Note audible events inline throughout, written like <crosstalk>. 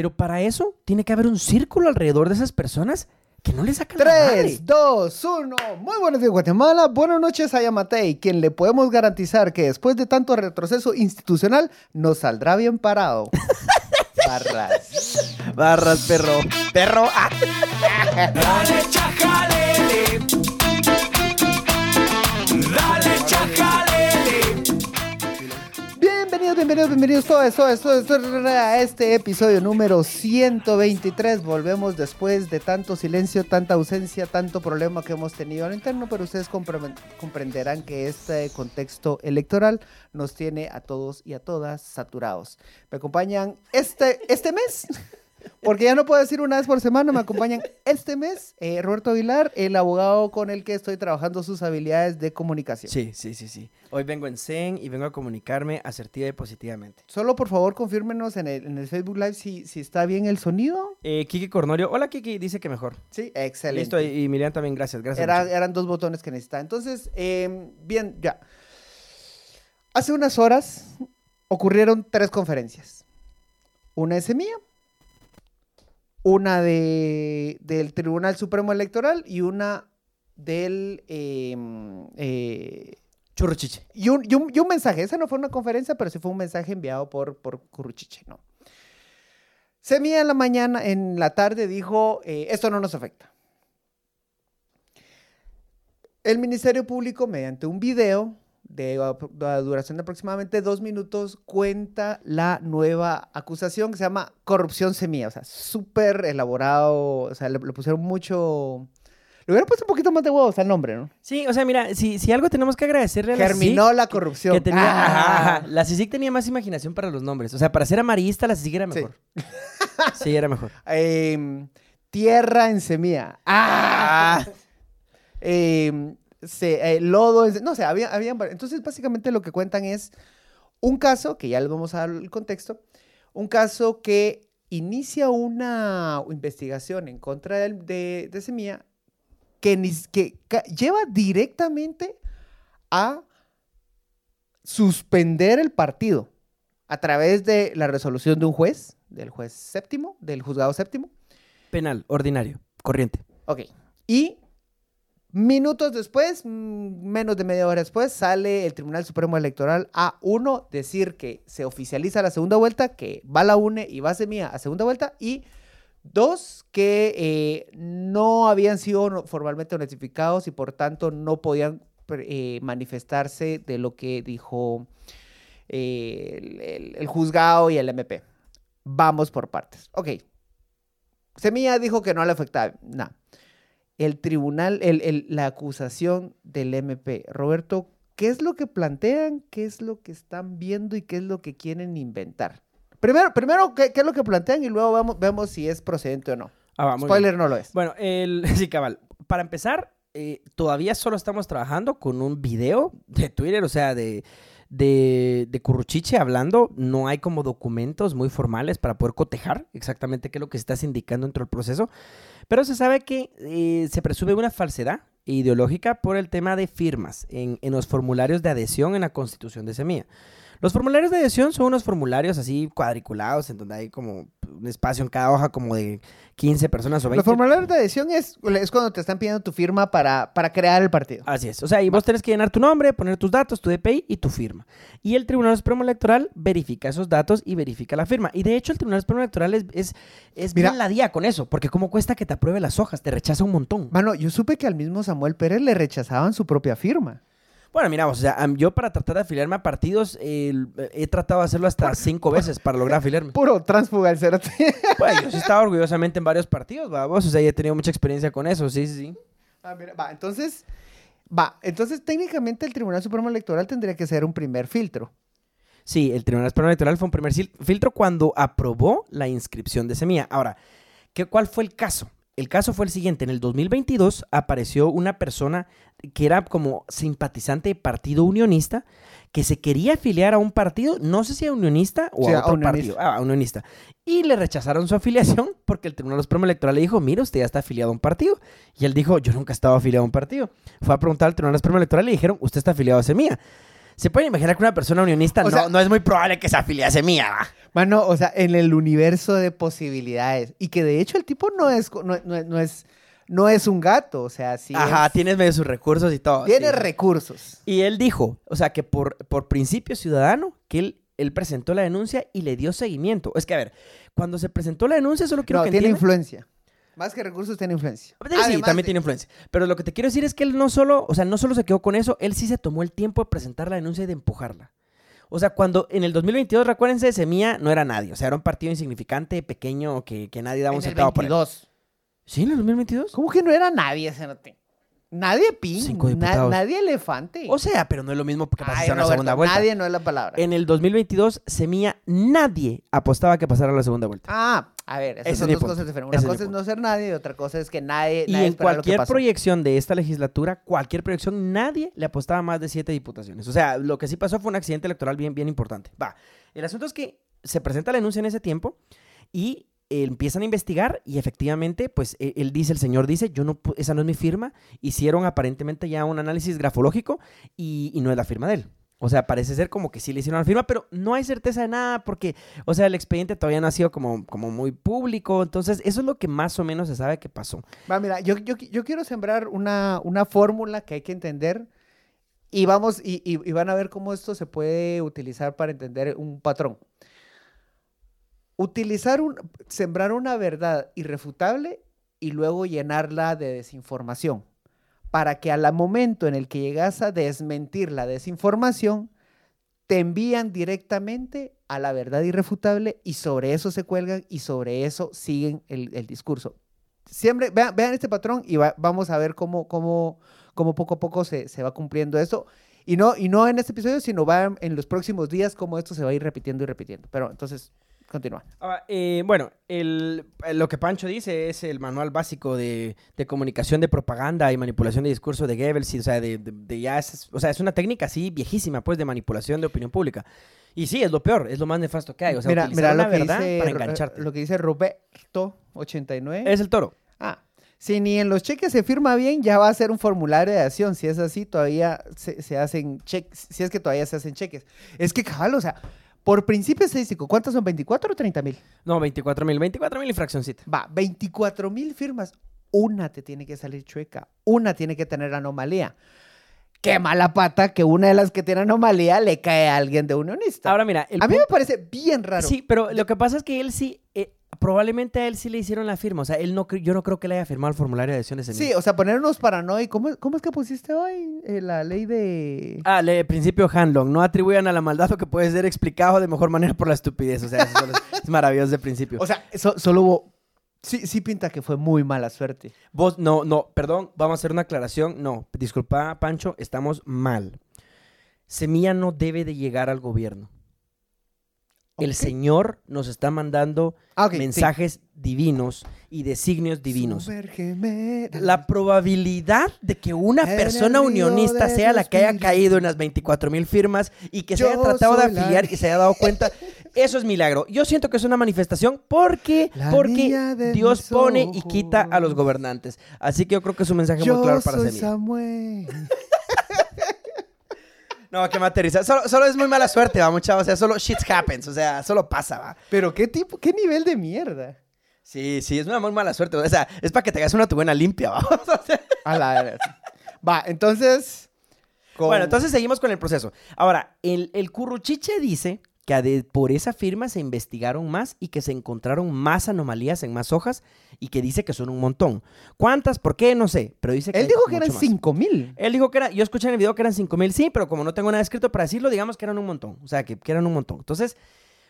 Pero para eso tiene que haber un círculo alrededor de esas personas que no le sacan la madre. 3, 2, 1. Muy buenos días, Guatemala. Buenas noches a Yamatei, quien le podemos garantizar que después de tanto retroceso institucional nos saldrá bien parado. <laughs> Barras. Barras, perro. Perro. ah. Dale chajalele. Bienvenidos, bienvenidos, todos, todos a este episodio número 123. Volvemos después de tanto silencio, tanta ausencia, tanto problema que hemos tenido al interno, pero ustedes compre- comprenderán que este contexto electoral nos tiene a todos y a todas saturados. Me acompañan este, este mes. Porque ya no puedo decir una vez por semana, me acompañan este mes eh, Roberto Aguilar, el abogado con el que estoy trabajando sus habilidades de comunicación. Sí, sí, sí, sí. Hoy vengo en Zen y vengo a comunicarme asertiva y positivamente. Solo por favor confírmenos en el, en el Facebook Live si, si está bien el sonido. Eh, Kiki Cornorio. Hola, Kiki. Dice que mejor. Sí, excelente. Listo. Y, y Miriam también, gracias. Gracias. Era- eran dos botones que necesitaba. Entonces, eh, bien, ya. Hace unas horas ocurrieron tres conferencias. Una es mía, una de, del Tribunal Supremo Electoral y una del... eh, eh, Churro chiche. y, un, y un- y un mensaje. Esa no fue una conferencia, pero sí fue un mensaje enviado por, por Curruchiche, ¿no? Semilla en la mañana, en la tarde, dijo, eh, esto no nos afecta. El Ministerio Público, mediante un video de duración de aproximadamente dos minutos, cuenta la nueva acusación que se llama corrupción semilla. O sea, súper elaborado, o sea, le, le pusieron mucho... Le hubieran puesto un poquito más de huevos al nombre, ¿no? Sí, o sea, mira, si, si algo tenemos que agradecerle a la Germinó CICIG, la corrupción. que tenía, Ah. ajá. La CICIG tenía más imaginación para los nombres. O sea, para ser amarillista, la CICIG era mejor. Sí, era mejor. <laughs> Em, tierra en semilla. ¡Ah! <laughs> Em, se- eh, lodo No sé, había, habían vari- Entonces, básicamente lo que cuentan es un caso, que ya les vamos a dar el contexto, un caso que inicia una investigación en contra del- de, de Semilla que, que ca- lleva directamente a suspender el partido a través de la resolución de un juez, del juez séptimo, del juzgado séptimo. Penal, ordinario, corriente. Ok. Y minutos después, mm, menos de media hora después, sale el Tribunal Supremo Electoral a uno decir que se oficializa la segunda vuelta, que va la UNE y va Semilla a segunda vuelta, y dos, que eh, no habían sido formalmente notificados y por tanto no podían eh, manifestarse de lo que dijo eh, el, el- el juzgado y el MP. Vamos por partes. Ok. Semilla dijo que no le afectaba nada. El tribunal, el- el- la acusación del MP. Roberto, ¿qué es lo que plantean? ¿Qué es lo que están viendo y qué es lo que quieren inventar? Primero, primero ¿qué, qué es lo que plantean y luego vemos, vemos si es procedente o no. Ah, va, bien. Spoiler no lo es. Bueno, el, <laughs> sí, cabal. Para empezar, eh, todavía solo estamos trabajando con un video de Twitter, o sea, de, de, de Curruchiche hablando. No hay como documentos muy formales para poder cotejar exactamente qué es lo que estás indicando dentro del proceso. Pero se sabe que eh, se presume una falsedad ideológica por el tema de firmas en, en los formularios de adhesión en la constitución de Semilla. Los formularios de adhesión son unos formularios así cuadriculados en donde hay como un espacio en cada hoja como de 15 personas o 20. Los formularios de adhesión es, es cuando te están pidiendo tu firma para, para crear el partido. Así es. O sea, y vos tenés que llenar tu nombre, poner tus datos, tu DPI y tu firma. Y el Tribunal Supremo Electoral verifica esos datos y verifica la firma. Y de hecho, el Tribunal Supremo Electoral es, es, es Mira. bien la día con eso, porque cómo cuesta que te apruebe las hojas, te rechaza un montón. Mano, yo supe que al mismo Samuel Pérez le rechazaban su propia firma. Bueno, mira, o sea, yo para tratar de afiliarme a partidos, he tratado de hacerlo hasta cinco veces para lograr afiliarme. <laughs> Puro transfuga el cerote. <laughs> Pues yo sí estaba orgullosamente en varios partidos, vamos, o sea, ya he tenido mucha experiencia con eso, sí, sí, sí. Ah, mira, va, entonces, va, entonces técnicamente el Tribunal Supremo Electoral tendría que ser un primer filtro. Sí, el Tribunal Supremo Electoral fue un primer filtro cuando aprobó la inscripción de Semilla. Ahora, ¿qué, ¿cuál fue el caso? El caso fue el siguiente. En el 2022 apareció una persona que era como simpatizante de partido unionista que se quería afiliar a un partido, no sé si a unionista o Sí, a otro unionista. partido. Ah, a unionista. Y le rechazaron su afiliación <laughs> porque el Tribunal Supremo Electoral le dijo, mira, usted ya está afiliado a un partido. Y él dijo, yo nunca he estado afiliado a un partido. Fue a preguntar al Tribunal Supremo Electoral y le dijeron, usted está afiliado a Semilla. Se pueden imaginar que una persona unionista no, sea- no es muy probable que se afilie a Semilla, ¿va? Mano, o sea, en el universo de posibilidades. Y que de hecho el tipo no es, no, no- no es, no es un gato, o sea, sí Ajá, es- tienes medio sus recursos y todo. tiene sí. recursos. Y él dijo, o sea, que por, por principio ciudadano, que él, él presentó la denuncia y le dio seguimiento. Es que, a ver, cuando se presentó la denuncia, solo quiero No, que tiene entiendan- influencia. Más que recursos, tiene influencia. Sí, Además también de- tiene influencia. Pero lo que te quiero decir es que él no solo, o sea, no solo se quedó con eso, él sí se tomó el tiempo de presentar la denuncia y de empujarla. O sea, cuando en el 2022, recuérdense, Semilla no era nadie. O sea, era un partido insignificante, pequeño, que, que nadie daba un centavo por él. 22. ¿Sí, en el 2022? ¿Cómo que no era nadie ese note? Nadie pin, na- nadie elefante. O sea, pero no es lo mismo que pasase Ay, a una Roberto, segunda vuelta. nadie no es la palabra. En el 2022, Semilla, nadie apostaba que pasara a la segunda vuelta. Ah, a ver, esas Ese son es mi dos cosas diferentes. Una cosa es no ser nadie y otra cosa es que nadie, Y nadie en lo que cualquier proyección de esta legislatura, cualquier proyección, nadie le apostaba más de siete diputaciones. O sea, lo que sí pasó fue un accidente electoral bien, bien importante. Va, el asunto es que se presenta la denuncia en ese tiempo y empiezan a investigar y efectivamente, pues eh, él dice, el señor dice, yo no, esa no es mi firma. Hicieron aparentemente ya un análisis grafológico y, y no es la firma de él. O sea, parece ser como que sí le hicieron la firma, pero no hay certeza de nada porque, o sea, el expediente todavía no ha sido como, como muy público. Entonces, eso es lo que más o menos se sabe que pasó. Va, mira, yo, yo, yo quiero sembrar una, una fórmula que hay que entender y vamos, y, y- y van a ver cómo esto se puede utilizar para entender un patrón. Utilizar un, sembrar una verdad irrefutable y luego llenarla de desinformación. Para que al momento en el que llegas a desmentir la desinformación, te envían directamente a la verdad irrefutable y sobre eso se cuelgan y sobre eso siguen el, el discurso. Siempre, vean, vean este patrón y va- vamos a ver cómo, cómo, cómo poco a poco se, se va cumpliendo esto. Y no, y no en este episodio, sino va en los próximos días cómo esto se va a ir repitiendo y repitiendo. Pero entonces, continúa. Ah, eh, bueno, el- eh, lo que Pancho dice es el manual básico de, de comunicación de propaganda y manipulación de discurso de Goebbels. y, o sea, de, de- de ya es, o sea, es una técnica así viejísima, pues, de manipulación de opinión pública. Y sí, es lo peor, es lo más nefasto que hay. O sea, mira, lo que, verdad dice, para Ro- engancharte. lo que dice Roberto 89. Es el toro. Ah, si ni en los cheques se firma bien, ya va a ser un formulario de acción. Si es así, todavía se, se hacen cheques. Si es que todavía se hacen cheques. Es que, cabal, o sea, por principio estadístico, ¿cuántos son? ¿24 o 30 mil? No, 24 mil, 24 mil y fraccioncita. Va, 24 mil firmas. Una te tiene que salir chueca. Una tiene que tener anomalía. Qué mala pata que una de las que tiene anomalía le cae a alguien de unionista. Ahora mira, el a mí punto- me parece bien raro. Sí, pero lo que pasa es que él sí, eh, probablemente a él sí le hicieron la firma. O sea, él no, yo no creo que le haya firmado el formulario de adhesión ese Sí, o sea, ponernos paranoicos. ¿Cómo, ¿Cómo es que pusiste hoy eh, la ley de...? Ah, le, principio Hanlon. No atribuyan a la maldad lo que puede ser explicado de mejor manera por la estupidez. O sea, eso solo es, es maravilloso de principio. O sea, so- solo hubo... Sí, sí pinta que fue muy mala suerte. Vos, no, no, perdón, vamos a hacer una aclaración. No, disculpa, Pancho, estamos mal. Semilla no debe de llegar al gobierno. El. Señor nos está mandando Ah, sí. mensajes divinos y designios divinos. La probabilidad de que una En persona unionista sea la que haya caído en las 24 mil firmas y que se Yo haya tratado de la afiliar y se haya dado cuenta, <laughs> eso es milagro. Yo siento que es una manifestación porque, La porque Dios pone y quita a los gobernantes. Así que yo creo que es un mensaje muy claro para. Samuel. <laughs> No, que materializa. Solo, solo es muy mala suerte, va, mucha. O sea, solo shit happens. O sea, solo pasa, va. Pero qué tipo, qué nivel de mierda. Sí, sí, es una muy mala suerte. O sea, es para que te hagas una tu buena limpia, va. <laughs> O sea, A la verga. Va, entonces. con- Bueno, entonces seguimos con el proceso. Ahora, el, el curruchiche dice que de- por esa firma se investigaron más y que se encontraron más anomalías en más hojas y que dice que son un montón. ¿Cuántas? ¿Por qué? No sé, pero dice que Él dijo que eran más. 5 mil. Él dijo que era, yo escuché en el video que eran 5 mil, sí, pero como no tengo nada escrito para decirlo, digamos que eran un montón. O sea, que, que eran un montón. Entonces,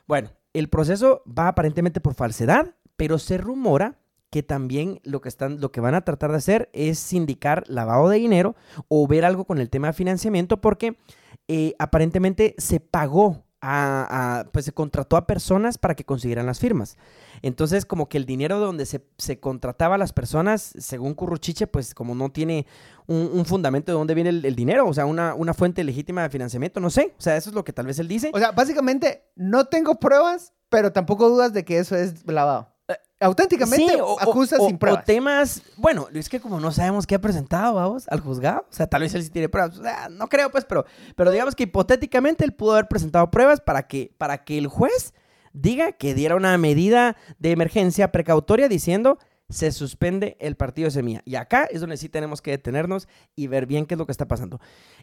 bueno, el proceso va aparentemente por falsedad, pero se rumora que también lo que, están, lo que van a tratar de hacer es sindicar lavado de dinero o ver algo con el tema de financiamiento, porque eh, aparentemente se pagó a, pues se contrató a personas para que consiguieran las firmas. Entonces, como que el dinero donde se, contrataba a las personas, según Curruchiche, pues como no tiene un, un fundamento de dónde viene el, el dinero, o sea, una, una fuente legítima de financiamiento, no sé. O sea, eso es lo que tal vez él dice. O sea, básicamente, no tengo pruebas, pero tampoco dudas de que eso es lavado. Auténticamente Sí, o- acusa o- sin o pruebas. temas, bueno, es que como no sabemos qué ha presentado, vamos, al juzgado, o sea, tal vez él sí tiene pruebas, o sea, no creo pues, pero, pero digamos que hipotéticamente él pudo haber presentado pruebas para que, para que el juez diga que diera una medida de emergencia precautoria diciendo se suspende el partido de Semilla. Y acá es donde sí tenemos que detenernos y ver bien qué es lo que está pasando.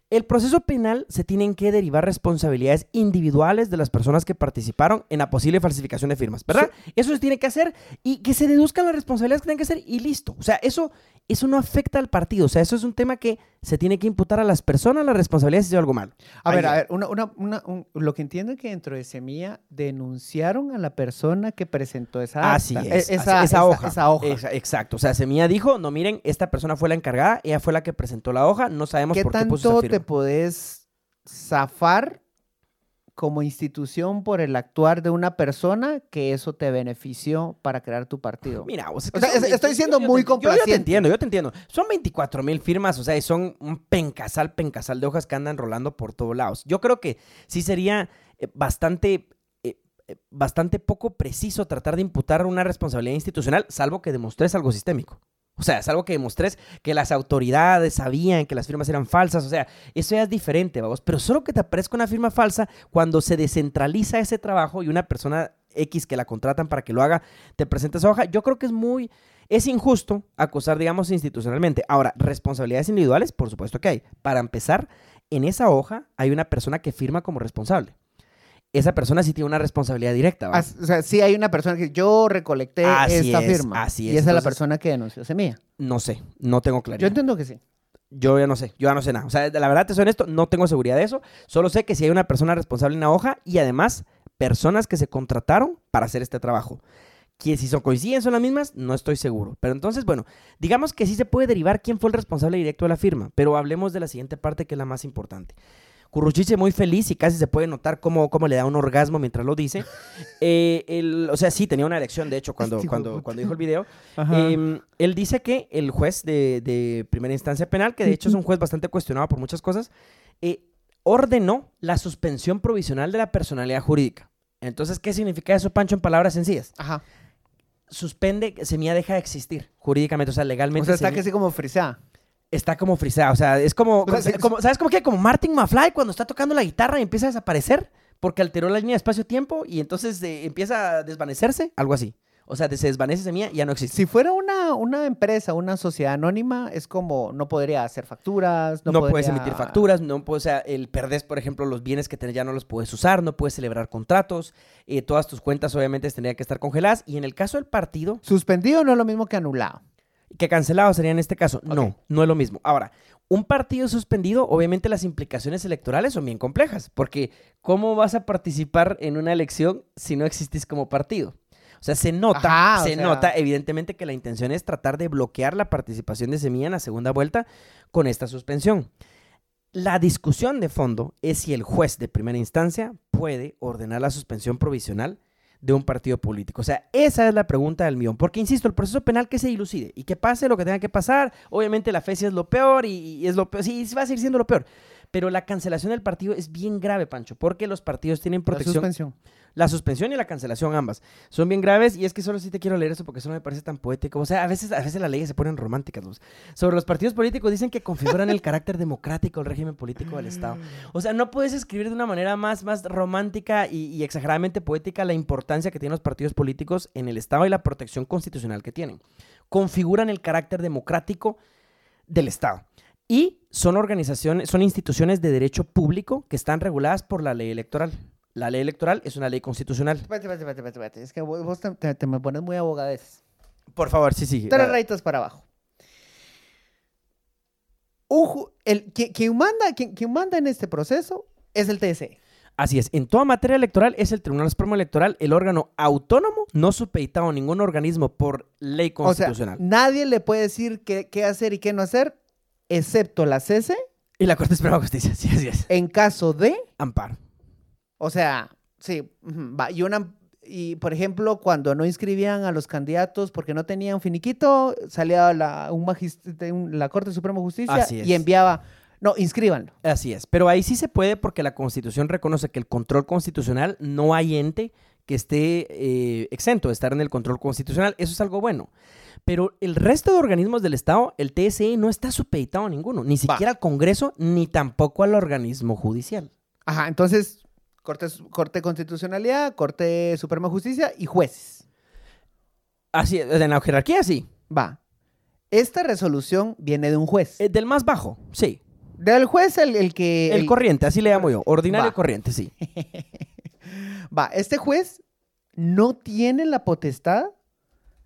El proceso penal se tienen que derivar responsabilidades individuales de las personas que participaron en la posible falsificación de firmas, ¿verdad? Eso se tiene que hacer y que se deduzcan las responsabilidades que tienen que hacer y listo. O sea, eso, eso no afecta al partido. O sea, eso es un tema que se tiene que imputar a las personas las responsabilidades si hizo algo malo. A ver, a ver, una, una, una- un- lo que entiendo es que dentro de Semilla denunciaron a la persona que presentó esa Así acta, es. e- así- esa, esa, hoja. esa hoja. Exa- exacto. O sea, Semilla dijo, no miren, esta persona fue la encargada, ella fue la que presentó la hoja, no sabemos ¿Qué por qué puso tanto esa te podés zafar como institución por el actuar de una persona que eso te benefició para crear tu partido? Mira, o sea, O sea, son- estoy siendo muy te- Yo, yo te entiendo, yo te entiendo. Son 24 mil firmas, o sea, y son un pencasal, pencasal de hojas que andan rolando por todos lados. Yo creo que sí sería eh, bastante, bastante poco preciso tratar de imputar una responsabilidad institucional, salvo que demostres algo sistémico. O sea, salvo que demostres que las autoridades sabían que las firmas eran falsas. O sea, eso ya es diferente, vamos. Pero solo que te aparezca una firma falsa cuando se descentraliza ese trabajo y una persona X que la contratan para que lo haga, te presenta esa hoja. Yo creo que es muy, es injusto acusar, digamos, institucionalmente. Ahora, responsabilidades individuales, por supuesto que hay. Para empezar, en esa hoja hay una persona que firma como responsable. Esa persona sí tiene una responsabilidad directa. O sea, sí hay una persona que yo recolecté Así esta es, firma. así Y es. esa es la persona que denunció Semilla. No sé, no tengo Yo claridad. entiendo que sí. Yo ya no sé, yo ya no sé nada. O sea, la verdad te soy honesto, no tengo seguridad de eso. Solo sé que si hay una persona responsable en la hoja y además personas que se contrataron para hacer este trabajo. Que si son coinciden son las mismas, no estoy seguro. Pero entonces, bueno, digamos que sí se puede derivar quién fue el responsable directo de la firma, pero hablemos de la siguiente parte que es la más importante. Curruchiche muy feliz y casi se puede notar cómo, cómo le da un orgasmo mientras lo dice. <laughs> Eh, o sea, sí, tenía una erección, de hecho, cuando, cuando, cuando dijo el video. Em, él dice que el juez de, de primera instancia penal, que de hecho es un juez bastante cuestionado por muchas cosas, eh, ordenó la suspensión provisional de la personalidad jurídica. Entonces, ¿qué significa eso, Pancho, en palabras sencillas? Ajá. Suspende, Semilla deja de existir jurídicamente, o sea, O legalmente. sea, está casi como frisada. Está como frisada, o sea, es como, como- ¿sabes cómo que? Como Martin McFly cuando está tocando la guitarra y empieza a desaparecer porque alteró la línea de espacio-tiempo y entonces eh, empieza a desvanecerse, algo así. O sea, se desvanece Semilla y ya no existe. Si fuera una, una empresa, una sociedad anónima, es como no podría hacer facturas, no, No, puedes emitir facturas, no puedes, o sea, el perdés, por ejemplo, los bienes que tenés ya no los puedes usar, no puedes celebrar contratos, eh, todas tus cuentas obviamente tendrían que estar congeladas y en el caso del partido, Suspendido no es lo mismo que anulado. Que cancelado sería en este caso, no, no es lo mismo. Ahora, un partido suspendido, obviamente las implicaciones electorales son bien complejas, porque ¿cómo vas a participar en una elección si no existís como partido? O sea, se nota, Ajá, se sea- nota evidentemente que la intención es tratar de bloquear la participación de Semilla en la segunda vuelta con esta suspensión. La discusión de fondo es si el juez de primera instancia puede ordenar la suspensión provisional de un partido político. O sea, esa es la pregunta del millón. Porque, insisto, el proceso penal que se dilucide y que pase lo que tenga que pasar. Obviamente la fe sí es lo peor y, y es lo peor. Sí, va a seguir siendo lo peor. Pero la cancelación del partido es bien grave, Pancho, porque los partidos tienen La protección. suspensión. La suspensión y la cancelación ambas son bien graves y es que solo sí te quiero leer eso porque eso no me parece tan poético. O sea, a veces, a veces las leyes se ponen románticas. Luz. Sobre los partidos políticos dicen que configuran el <laughs> carácter democrático del régimen político del Estado. O sea, no puedes escribir de una manera más, más romántica y, y exageradamente poética la importancia que tienen los partidos políticos en el Estado y la protección constitucional que tienen. Configuran el carácter democrático del Estado. Y son organizaciones, son instituciones de derecho público que están reguladas por la ley electoral. La ley electoral es una ley constitucional. Espérate, espérate, espérate. Es que vos te, te- te me pones muy abogadez. Por favor, sí, sí. Tres rayitas para abajo. Un el, quien, quien manda, quien, quien manda en este proceso es el TSE. Así es. En toda materia electoral es el Tribunal Supremo Electoral el órgano autónomo, no supeditado a ningún organismo por ley O sea, constitucional. nadie le puede decir qué, qué hacer y qué no hacer, excepto la CESE, y la Corte Suprema de Justicia, <laughs> sí, así es. en caso de, Amparo. o sea, sí, va, y una, y por ejemplo, cuando no inscribían a los candidatos porque no tenían finiquito, salía la, un- la Corte Suprema de Justicia Así es. y enviaba, no, inscríbanlo. Así es. Pero ahí sí se puede porque la Constitución reconoce que el control constitucional no hay ente que esté eh, exento de estar en el control constitucional. Eso es algo bueno. Pero el resto de organismos del Estado, el TSE no está supeditado a ninguno, ni siquiera al Congreso, ni tampoco al organismo judicial. Ajá, entonces, Corte, Corte Constitucionalidad, Corte Suprema de Justicia y jueces. Así, es, en la jerarquía sí. Va. Esta resolución viene de un juez. Eh, del más bajo, sí. Del juez el, el que... El corriente, así le llamo yo. Ordinario Va. corriente, sí. <laughs> Va, este juez no tiene la potestad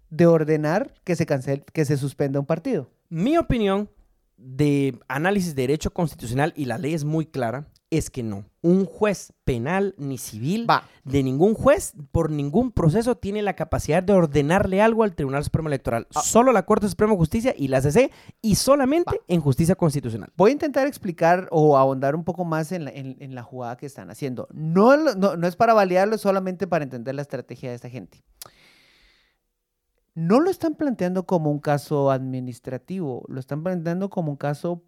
de ordenar que se cancele, que se suspenda un partido. Mi opinión de análisis de derecho constitucional, y la ley es muy clara, es que no. Un juez penal ni civil, Va. de ningún juez, por ningún proceso, tiene la capacidad de ordenarle algo al Tribunal Supremo Electoral. Ah. Solo la Corte Suprema de Justicia y la CC, y solamente Va. en justicia constitucional. Voy a intentar explicar o ahondar un poco más en la, en- en la jugada que están haciendo. No, no, no es para validarlo, es solamente para entender la estrategia de esta gente. No lo están planteando como un caso administrativo, lo están planteando como un caso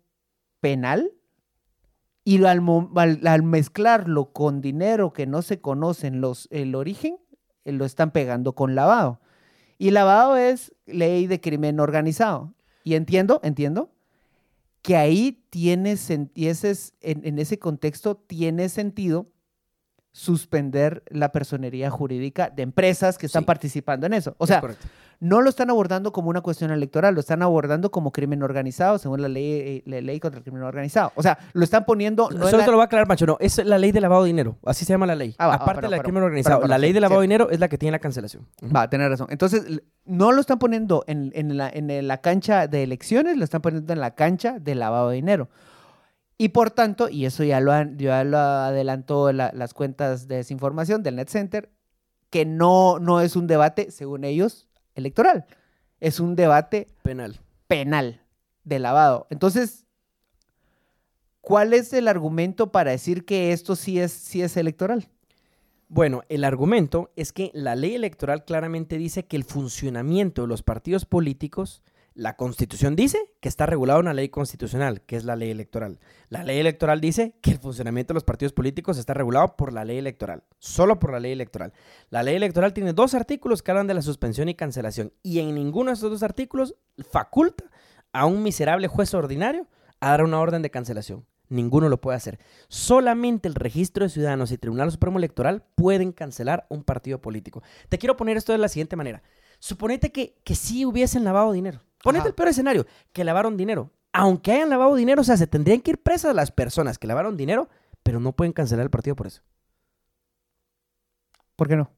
penal. Y al, al- al mezclarlo con dinero que no se conocen los, el origen, eh, lo están pegando con lavado. Y lavado es ley de crimen organizado. Y entiendo, entiendo, que ahí tiene y ese es- en, en ese contexto tiene sentido suspender la personería jurídica de empresas que están Sí. participando en eso. O Es sea, correcto. No lo están abordando como una cuestión electoral, lo están abordando como crimen organizado, según la ley, eh, la ley contra el crimen organizado. O sea, lo están poniendo... no Solo la- te lo voy a aclarar, Macho. No, es la ley de lavado de dinero. Así se llama la ley. Ah, va, ah, Aparte perdón, de la crimen organizado. la ley de lavado de dinero es la que tiene la cancelación. Ujú. Va, tener razón. Entonces, no lo están poniendo en, en la, en la cancha de elecciones, lo están poniendo en la cancha de lavado de dinero. Y por tanto, y eso ya lo, han- ya lo adelantó la- las cuentas de desinformación del Net Center, que no, no es un debate, según ellos, electoral. Es un debate Penal. penal de lavado. Entonces, ¿cuál es el argumento para decir que esto sí es, sí es electoral? Bueno, el argumento es que la ley electoral claramente dice que el funcionamiento de los partidos políticos, la constitución dice que está regulado en una ley constitucional, que es la ley electoral. La ley electoral dice que el funcionamiento de los partidos políticos está regulado por la ley electoral, solo por la ley electoral. La ley electoral tiene dos artículos que hablan de la suspensión y cancelación, y en ninguno de esos dos artículos faculta a un miserable juez ordinario a dar una orden de cancelación. Ninguno lo puede hacer. Solamente el registro de ciudadanos y Tribunal Supremo Electoral pueden cancelar un partido político. Te quiero poner esto de la siguiente manera. Suponete que, que sí hubiesen lavado dinero. Ponete Ajá. el peor escenario, que lavaron dinero. Aunque hayan lavado dinero, o sea, se tendrían que ir presas las personas que lavaron dinero, pero no pueden cancelar el partido por eso. ¿Por qué no?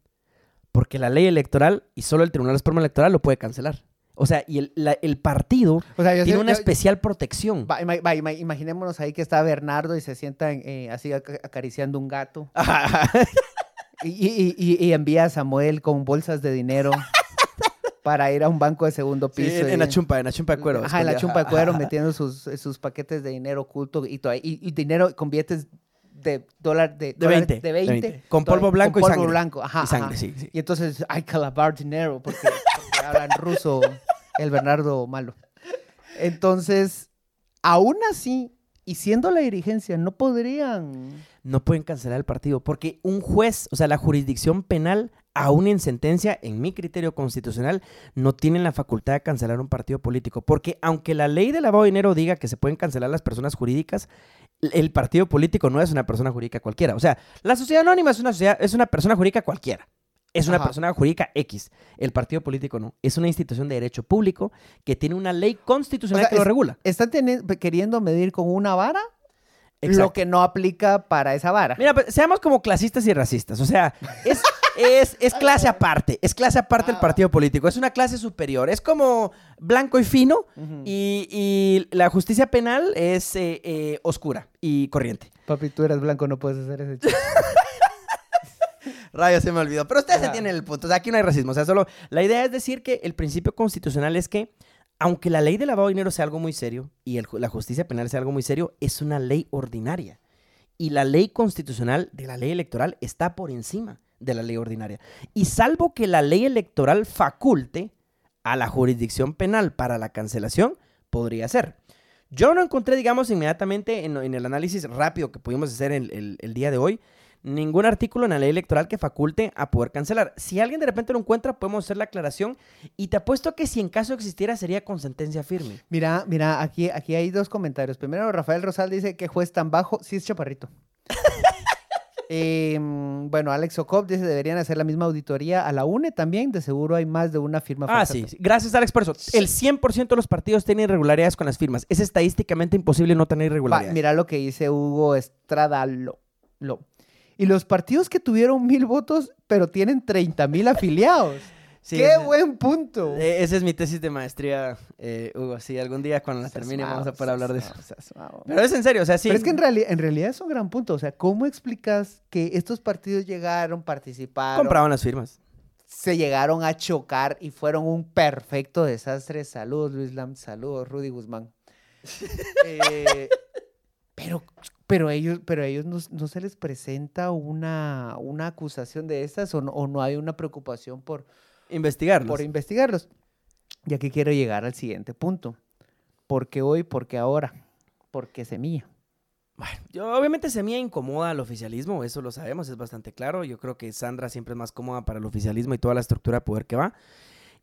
Porque la ley electoral y solo el Tribunal Supremo Electoral lo puede cancelar. O sea, y el, la- el partido O sea, yo tiene sé- una yo- especial protección. Va, ima- va, ima- imaginémonos ahí que está Bernardo y se sienta eh, así ac- acariciando un gato <laughs> y, y- y- y envía a Samuel con bolsas de dinero <laughs> para ir a un banco de segundo Sí, piso. en, y- en la chumpa, en la chumpa de cuero. Ajá, en la chumpa de cuero metiendo sus, sus paquetes de dinero oculto y, y, y dinero con billetes de dólar de, De dólares 20, de 20, de 20. Con polvo blanco y con polvo sangre. blanco, ajá, Y sangre, ajá. sí, sí. Y entonces hay que lavar dinero porque, porque hablan ruso el Bernardo malo. Entonces, aún así, y siendo la dirigencia, no podrían... no pueden cancelar el partido porque un juez, o sea, la jurisdicción penal, aún en sentencia, en mi criterio constitucional, no tienen la facultad de cancelar un partido político. Porque aunque la ley de lavado de dinero diga que se pueden cancelar las personas jurídicas, el partido político no es una persona jurídica cualquiera. O sea, la sociedad anónima es una, sociedad, es una persona jurídica cualquiera. Es una Ajá. persona jurídica X. El partido político no. Es una institución de derecho público que tiene una ley constitucional O sea, que lo regula. Están queriendo medir con una vara lo que no aplica para esa vara. Mira, pues, seamos como clasistas y racistas. O sea, es, es, es clase aparte. Es clase aparte Ah. el partido político. Es una clase superior. Es como blanco y fino. Y, y la justicia penal es eh, eh, oscura y corriente. Papi, tú eres blanco, no puedes hacer ese chiste. <laughs> Rayo, se me olvidó. Pero ustedes Ajá. entienden el punto. O sea, aquí no hay racismo. O sea, solo la idea es decir que el principio constitucional es que, aunque la ley de lavado de dinero sea algo muy serio y el la justicia penal sea algo muy serio, es una ley ordinaria. Y la ley constitucional de la ley electoral está por encima de la ley ordinaria. Y salvo que la ley electoral faculte a la jurisdicción penal para la cancelación, podría ser. Yo no encontré, digamos, inmediatamente en, en el análisis rápido que pudimos hacer el, el- el día de hoy, ningún artículo en la ley electoral que faculte a poder cancelar. Si alguien de repente lo encuentra, podemos hacer la aclaración y te apuesto que si en caso existiera sería con sentencia firme. Mira, mira, aquí, aquí hay dos comentarios. Primero, Rafael Rosal dice que juez tan bajo, sí es chaparrito. <laughs> Em, bueno, Alex Ocop dice deberían hacer la misma auditoría a la UNE también. De seguro hay más de una firma Ah, sí, sí. Gracias, Alex, por eso. El 100% de los partidos tienen irregularidades con las firmas. Es estadísticamente imposible no tener Va, irregularidades. mira lo que dice Hugo Estrada. Lo, lo. Y los partidos que tuvieron mil votos, pero tienen 30 mil afiliados. Sí, ¡Qué buen punto! eh, Esa es mi tesis de maestría, eh, Hugo. Sí, algún día cuando la termine vamos a poder hablar de eso. Pero es en serio, o sea, sí. Pero es que en, reali- en realidad es un gran punto. O sea, ¿cómo explicas que estos partidos llegaron, participaron, compraban las firmas. se llegaron a chocar y fueron un perfecto desastre? Saludos, Luis Lam. Saludos, Rudy Guzmán. <laughs> Eh, pero, pero ellos, pero a ellos no, no se les presenta una, una acusación de estas o no, o no hay una preocupación por, Investigarlos. por investigarlos. Y aquí quiero llegar al siguiente punto. ¿Por qué hoy? ¿Por qué ahora? ¿Por qué semilla? Bueno, yo, obviamente Semilla incomoda al oficialismo, eso lo sabemos, es bastante claro. Yo creo que Sandra siempre es más cómoda para el oficialismo y toda la estructura de poder que va.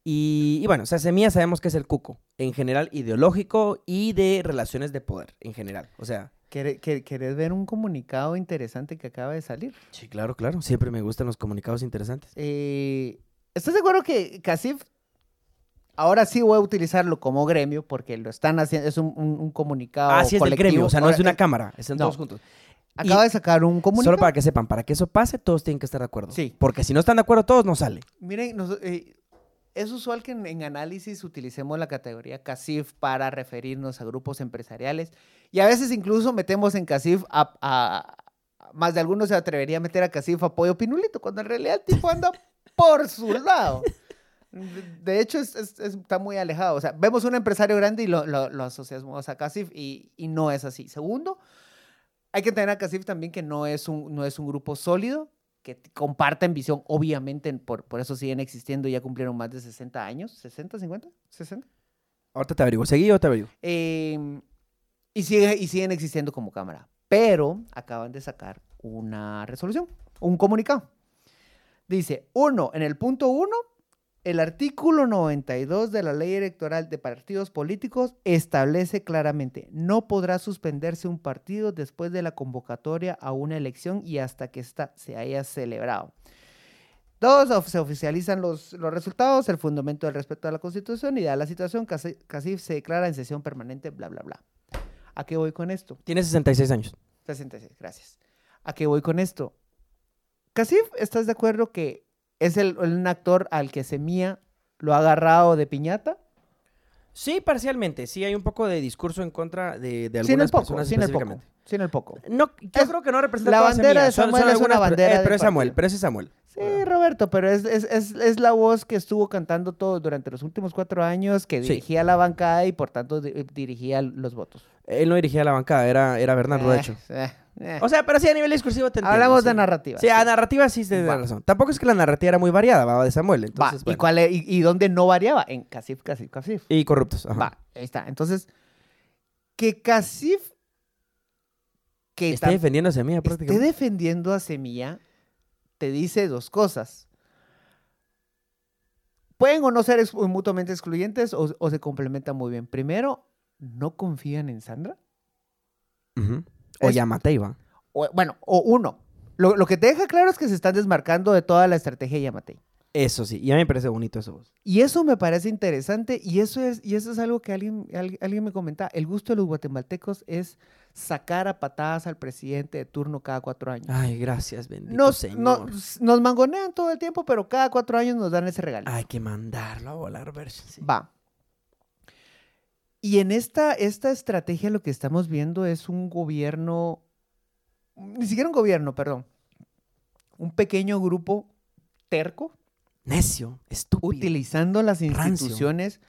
Y, y bueno, o sea, Semilla sabemos que es el cuco, en general ideológico y de relaciones de poder, en general. O sea, ¿Quere- quer- ¿Querés ver un comunicado interesante que acaba de salir? sí, claro, claro. Siempre me gustan los comunicados interesantes. Eh, ¿Estás de acuerdo que Casif, ahora sí voy a utilizarlo como gremio porque lo están haciendo, es un, un- un comunicado Ah, sí, es del gremio, o sea, no Ahora, es de una eh, cámara, están no. todos juntos. Acaba de sacar un comunicado. Solo para que sepan, para que eso pase, todos tienen que estar de acuerdo. Sí. Porque si no están de acuerdo todos, no sale. Miren, nos- eh, es usual que en, en análisis utilicemos la categoría CACIF para referirnos a grupos empresariales y a veces incluso metemos en CACIF a, a- más de algunos se atrevería a meter a CACIF apoyo Pinulito, cuando en realidad el tipo anda por su lado. De- hecho, es- es- es- está muy alejado. O sea, vemos un empresario grande y lo, lo- lo asociamos a CACIF y, y no es así. Segundo, hay que tener a CACIF también que no es un, no es un grupo sólido, que comparten visión, obviamente, por, por eso siguen existiendo, ya cumplieron más de 60 años, ¿60, 50? ¿60? Ahorita te averiguo. Seguí o te averiguo. Eh, y, sigue, y siguen existiendo como cámara. Pero acaban de sacar una resolución, un comunicado. Dice, uno, en el punto uno, el artículo 92 de la ley electoral de partidos políticos establece claramente, no podrá suspenderse un partido después de la convocatoria a una elección y hasta que ésta se haya celebrado. Dos, se oficializan los, los resultados, el fundamento del respeto a la Constitución y da la situación, casi, casi se declara en sesión permanente, bla, bla, bla. ¿A qué voy con esto? Tiene 66 años. 66, gracias. ¿A qué voy con esto? Casif, ¿estás de acuerdo que es el, un actor al que Semilla lo ha agarrado de piñata? Sí, parcialmente. Sí, hay un poco de discurso en contra de, de Sin el algunas poco, personas sin el poco. Sin el poco. No, yo Es- creo que no representa la bandera de Samuel son es una algunas, bandera eh, de pero es Samuel, pero ese es Samuel. Sí, Roberto, pero es, es, es, es la voz que estuvo cantando todo durante los últimos cuatro años, que Sí. dirigía la bancada y por tanto di- dirigía los votos. Él no dirigía la bancada, era, era Bernardo, de Eh, hecho. eh, eh. O sea, pero sí, a nivel discursivo te entiendo, Hablamos sí. de narrativa. Sí, a narrativa sí tienes Va. razón. Tampoco es que la narrativa era muy variada, va, de Samuel. Va, ¿y, cuál e- y, y dónde no variaba? En Casif, Casif, Casif. Y corruptos. ajá. Va, ahí está. Entonces, que Casif que Está tam- defendiendo a Semilla esté prácticamente. defendiendo a Semilla te dice dos cosas. Pueden o no ser ex- mutuamente excluyentes o, o se complementan muy bien. Primero, no confían en Sandra. Ujú. O Es- Yamatei, va. O, bueno, o uno. Lo, lo que te deja claro es que se están desmarcando de toda la estrategia de Yamatei. Eso sí, y a mí me parece bonito eso. Y eso me parece interesante y eso es, y eso es algo que alguien, al- alguien me comentaba. El gusto de los guatemaltecos es sacar a patadas al presidente de turno cada cuatro años. Ay, gracias, bendito Nos, señor. nos, nos mangonean todo el tiempo, pero cada cuatro años nos dan ese regalo. Hay que mandarlo a volar, ver. sí. Va. Y en esta, esta estrategia lo que estamos viendo es un gobierno, ni siquiera un gobierno, perdón, un pequeño grupo terco Necio, estúpido. utilizando las rancio. instituciones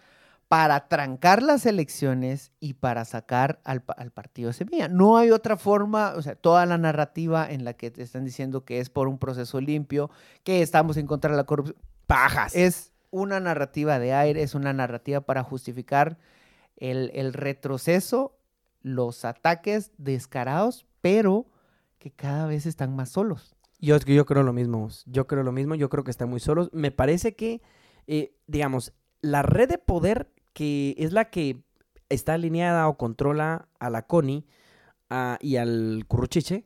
para trancar las elecciones y para sacar al, al partido Semilla. No hay otra forma, o sea, toda la narrativa en la que te están diciendo que es por un proceso limpio, que estamos en contra de la corrupción, Pajas. es una narrativa de aire, es una narrativa para justificar el, retroceso, los ataques descarados, pero que cada vez están más solos. Yo, yo creo lo mismo. Yo creo lo mismo. Yo creo que están muy solos. Me parece que, eh, digamos, la red de poder que es la que está alineada o controla a la CONI a- y al Curruchiche,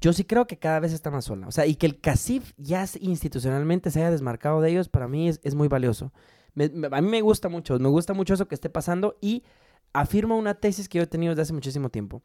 yo sí creo que cada vez está más sola. O sea, y que el CACIF ya institucionalmente se haya desmarcado de ellos, para mí es muy valioso. Me- me- a mí me gusta mucho, me gusta mucho eso que esté pasando y afirma una tesis que yo he tenido desde hace muchísimo tiempo.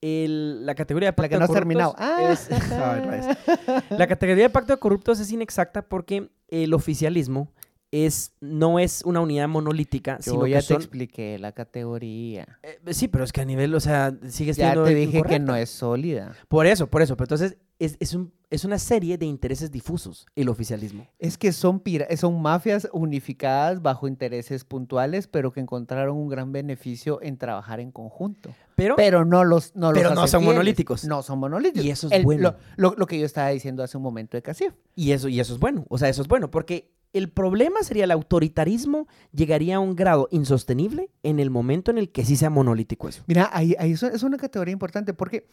El- la categoría de La pacto que de no has corruptos terminado. Ah. es-. <laughs> <laughs> La categoría de pacto de corruptos es inexacta porque el oficialismo es, no es una unidad monolítica, Yo sino ya que te son... expliqué la categoría. eh, sí, pero es que a nivel, o sea, sigue Ya siendo te dije que no es sólida. Por eso, por eso. Pero entonces es, es, un- es una serie de intereses difusos, el oficialismo. Es que son, pira- son mafias unificadas bajo intereses puntuales, pero que encontraron un gran beneficio en trabajar en conjunto. Pero, Pero no los no, los Pero no son fieles. monolíticos. No son monolíticos. Y eso es bueno. Lo, lo- lo que yo estaba diciendo hace un momento de Casif. y, eso, y eso es bueno. O sea, eso es bueno. Porque el problema sería el autoritarismo llegaría a un grado insostenible en el momento en el que sí sea monolítico eso. Mira, ahí, ahí es una categoría importante porque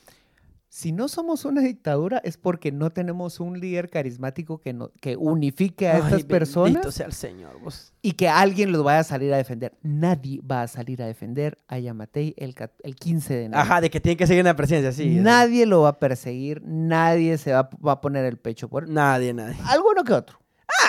si no somos una dictadura es porque no tenemos un líder carismático que, no, que unifique a Ay, estas personas sea el Señor. vos. y que alguien los vaya a salir a defender. Nadie va a salir a defender a Yamatei el, el 15 de enero. Ajá, de que tiene que seguir en la presidencia, sí. nadie lo va a perseguir, nadie se va, va a poner el pecho por... Nadie, nadie. Alguno que otro.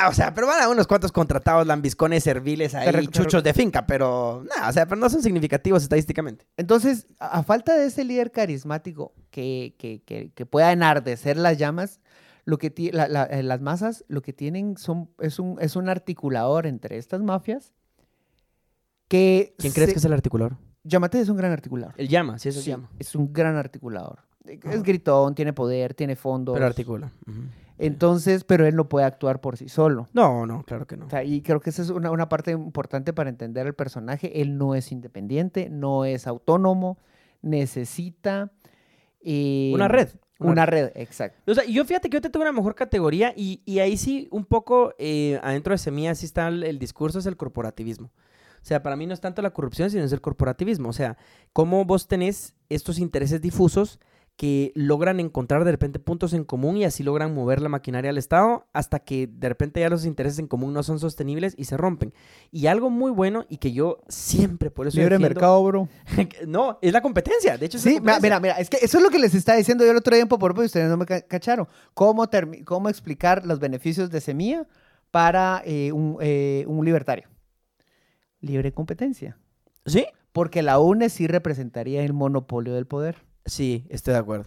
Ah, o sea, pero van a unos cuantos contratados lambiscones serviles ahí, chuchos de finca, pero nada, o sea, pero no son significativos estadísticamente. Entonces, a, a falta de ese líder carismático que, que, que, que pueda enardecer las llamas, lo que la- la- eh, las masas lo que tienen son, es, un, es un articulador entre estas mafias que... ¿Quién crees que es el articulador? Yamate es un gran articulador. El llama, sí, eso Sí, llama. es un gran articulador. Es gritón, tiene poder, tiene fondos. Pero articula. Entonces, pero él no puede actuar por sí solo. No, no, claro que no. O sea, y creo que esa es una, una parte importante para entender el personaje. Él no es independiente, no es autónomo, necesita... eh, Una red. Una, red, exacto. O sea, yo fíjate que yo te tengo una mejor categoría y, y ahí sí, un poco eh, adentro de Semilla sí está el, el discurso, es el corporativismo. O sea, para mí no es tanto la corrupción, sino es el corporativismo. O sea, cómo vos tenés estos intereses difusos que logran encontrar de repente puntos en común y así logran mover la maquinaria al Estado hasta que de repente ya los intereses en común no son sostenibles y se rompen. Y algo muy bueno y que yo siempre por eso defiendo- bro. <laughs> no, es la competencia. De hecho, Sí, mira, mira, es que eso es lo que les estaba diciendo yo el otro día en Poporopo y ustedes no me ca- cacharon. ¿Cómo, cómo explicar los beneficios de semilla para eh, un, eh, un libertario? Libre competencia. ¿Sí? Porque la UNE sí representaría el monopolio del poder. Sí, estoy de acuerdo.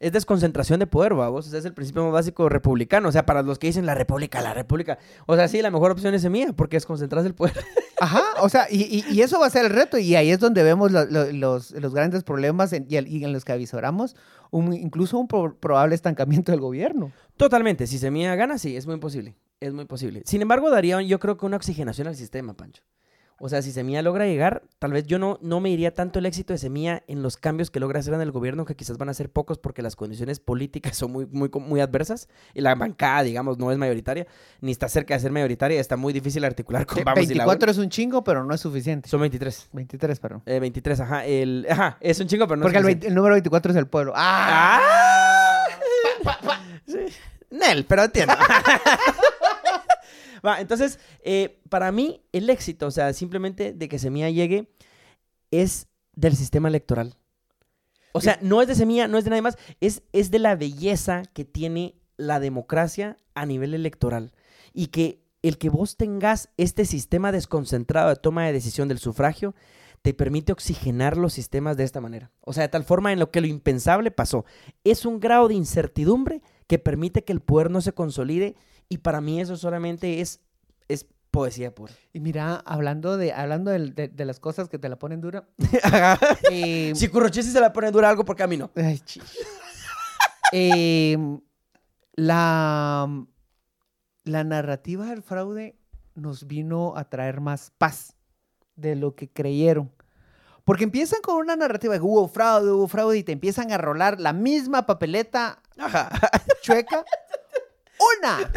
Es desconcentración de poder, vamos. Ese es el principio más básico republicano. O sea, para los que dicen la república, la república. O sea, sí, la mejor opción es mía, porque es concentrarse el poder. <laughs> Ajá, o sea, y, y- y eso va a ser el reto, y ahí es donde vemos lo- lo- los, los grandes problemas en- y, el- y en los que avisoramos un, incluso un pro- probable estancamiento del gobierno. Totalmente. Si Semilla gana, sí, es muy posible. Es muy posible. Sin embargo, daría yo creo que una oxigenación al sistema, Pancho. O sea, si Semilla logra llegar, tal vez yo no, no me iría tanto el éxito de Semilla en los cambios que logra hacer en el gobierno, que quizás van a ser pocos porque las condiciones políticas <laughs> son muy, muy, muy adversas. Y la bancada, digamos, no es mayoritaria, ni está cerca de ser mayoritaria. Está muy difícil articular con Vamos y la 24 es un chingo, pero no es suficiente. Son 23. 23, perdón. Eh, 23, ajá. El, ajá, es un chingo, pero no Porque es 20 el número 24 es el pueblo. ¡Ah! ¡Ah! <laughs> Sí. Nel, pero entiendo. <laughs> Va, entonces, eh, para mí, el éxito, o sea, simplemente de que Semilla llegue, es del sistema electoral. O sea, no es de Semilla, no es de nadie más, es, es de la belleza que tiene la democracia a nivel electoral. Y que el que vos tengas este sistema desconcentrado de toma de decisión del sufragio, te permite oxigenar los sistemas de esta manera. O sea, de tal forma en lo que lo impensable pasó. Es un grado de incertidumbre que permite que el poder no se consolide y para mí eso solamente es, es poesía pura. Y mira, hablando de, hablando de, de las cosas que te la ponen dura. <laughs> eh, si Currochesi se la pone dura algo, porque a mí no? ay, eh, la, la narrativa del fraude nos vino a traer más paz de lo que creyeron. Porque empiezan con una narrativa de hubo fraude, hubo fraude, y te empiezan a rolar la misma papeleta Ajá. chueca <laughs> una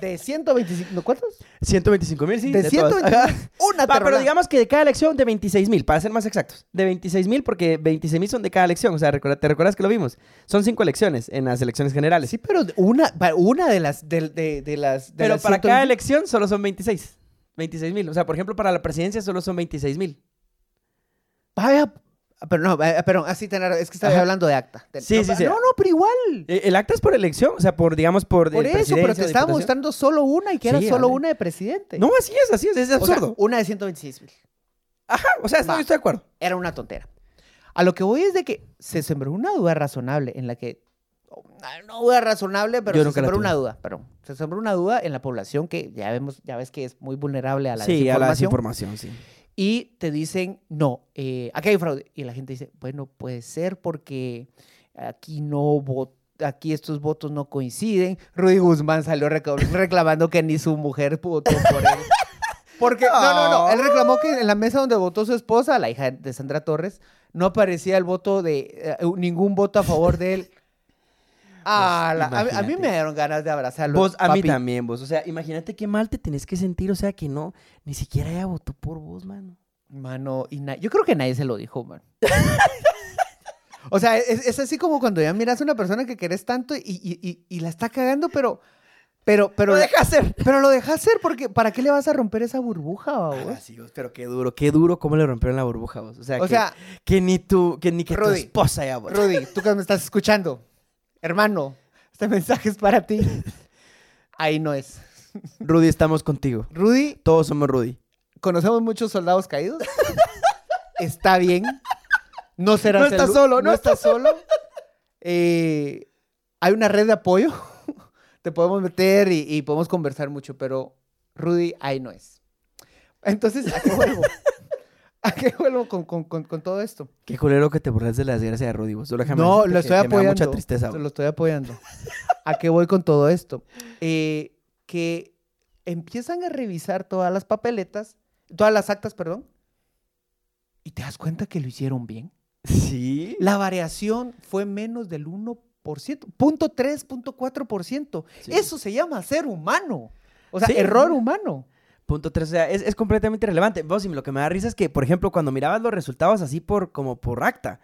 de 125, ¿no, ¿cuántos? 125 mil, sí. De todas. 125, Ajá. una Va, pero digamos que de cada elección de 26 mil, para ser más exactos. De 26 mil, porque 26 mil son de cada elección. O sea, ¿te recuerdas que lo vimos? Son cinco elecciones en las elecciones generales. Sí, pero una, una de las, de, de- de las... de pero las para cada 125. elección solo son 26. 26 mil. O sea, por ejemplo, para la presidencia solo son 26 mil. Vaya, pero no, vaya, pero así tener, es que estaba Ajá. hablando de acta. Sí, no, sí, sí. No, no, pero igual. Eh, El acta es por elección, o sea, por, digamos, por. Por eh, eso, pero te estaba mostrando solo una y que era solo vale. una de presidente. No, así es, así es, es O sea, absurdo. una de 126 mil. Ajá, o sea, estoy, estoy de acuerdo. Era una tontera. A lo que voy es de que se sembró una duda razonable en la que. No duda razonable, pero Yo se sembró una duda. Perdón. Se sembró una duda en la población que ya vemos, ya ves que es muy vulnerable a la sí, a la desinformación. desinformación, sí. Y te dicen, no, eh, aquí hay fraude. Y la gente dice, bueno, puede ser porque aquí no vo- aquí estos votos no coinciden. Rudy Guzmán salió reclamando que ni su mujer votó por él. <laughs> Porque, no, no, no, él reclamó que en la mesa donde votó su esposa, la hija de Sandra Torres, no aparecía el voto de, eh, ningún voto a favor de él. Ah, la- a, mí- a mí imagínate. me dieron ganas de abrazarlo. Vos, a mí también, vos. O sea, imagínate qué mal te tenés que sentir, o sea, que no, ni siquiera ella votó por vos, mano. Mano, y yo creo que nadie se lo dijo, man. <laughs> o sea, es, es así como cuando ya miras a una persona que querés tanto y, y- y- y la está cagando, pero... Pero, pero, Lo deja hacer. pero lo dejas hacer porque ¿para qué le vas a romper esa burbuja? Ah, sí, vos, pero qué duro, qué duro cómo le rompieron la burbuja, vos. O sea, O que, sea, que ni tú, que ni que tu esposa ya votó. Rudy, tú que me estás escuchando, hermano, este mensaje es para ti. Ahí no es. Rudy, estamos contigo. Rudy, Todos somos Rudy. conocemos muchos soldados caídos. Está bien. No serás No estás solo, no no estás solo. Eh, hay una red de apoyo. Te podemos meter y, y podemos conversar mucho, pero Rudy ahí no es. Entonces, ¿a qué vuelvo? ¿A qué vuelvo con, con- con- con todo esto? Qué culero que te burlas de la desgracia de Rudy, vos. Solo déjame No, lo que- estoy que me da apoyando. mucha tristeza. Lo estoy apoyando. ¿A qué voy con todo esto? Eh, que empiezan a revisar todas las papeletas, todas las actas, perdón, y te das cuenta que lo hicieron bien. Sí. La variación fue menos del 1%, punto 3, punto 4%. Sí. Eso se llama ser humano. O sea, Sí. error humano. Punto tres, o sea, es, es completamente irrelevante. Vos, y lo que me da risa es que, por ejemplo, cuando mirabas los resultados así por, como por acta,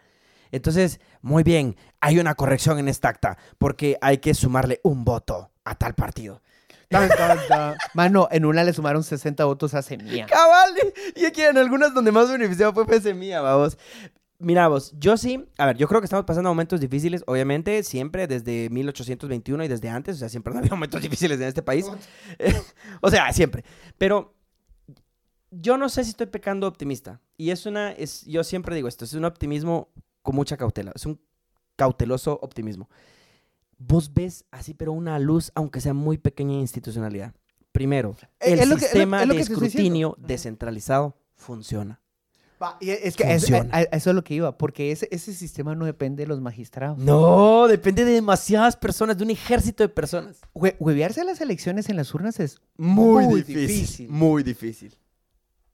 entonces, muy bien, hay una corrección en esta acta, porque hay que sumarle un voto a tal partido. Tan, tan, tan. Mano, en una le sumaron 60 votos a Semilla. Cabal, y aquí en algunas donde más beneficiado fue mía, vamos. Mira vos, yo sí, a ver, yo creo que estamos pasando momentos difíciles, obviamente, siempre desde 1821 y desde antes, o sea, siempre <laughs> no había momentos difíciles en este país. <laughs> o sea, siempre. Pero yo no sé si estoy pecando optimista. Y es una, es, yo siempre digo esto, es un optimismo con mucha cautela, es un cauteloso optimismo. Vos ves así, pero una luz, aunque sea muy pequeña en institucionalidad. Primero, Eh, el es lo que- es lo- sistema es lo de diciendo. escrutinio descentralizado funciona. Va, y es que es- Funciona. a, a eso es lo que iba, porque ese, ese sistema no depende de los magistrados. No, depende de demasiadas personas, de un ejército de personas. Hue- huevearse las elecciones en las urnas es... Muy, Muy difícil, difícil. Muy difícil.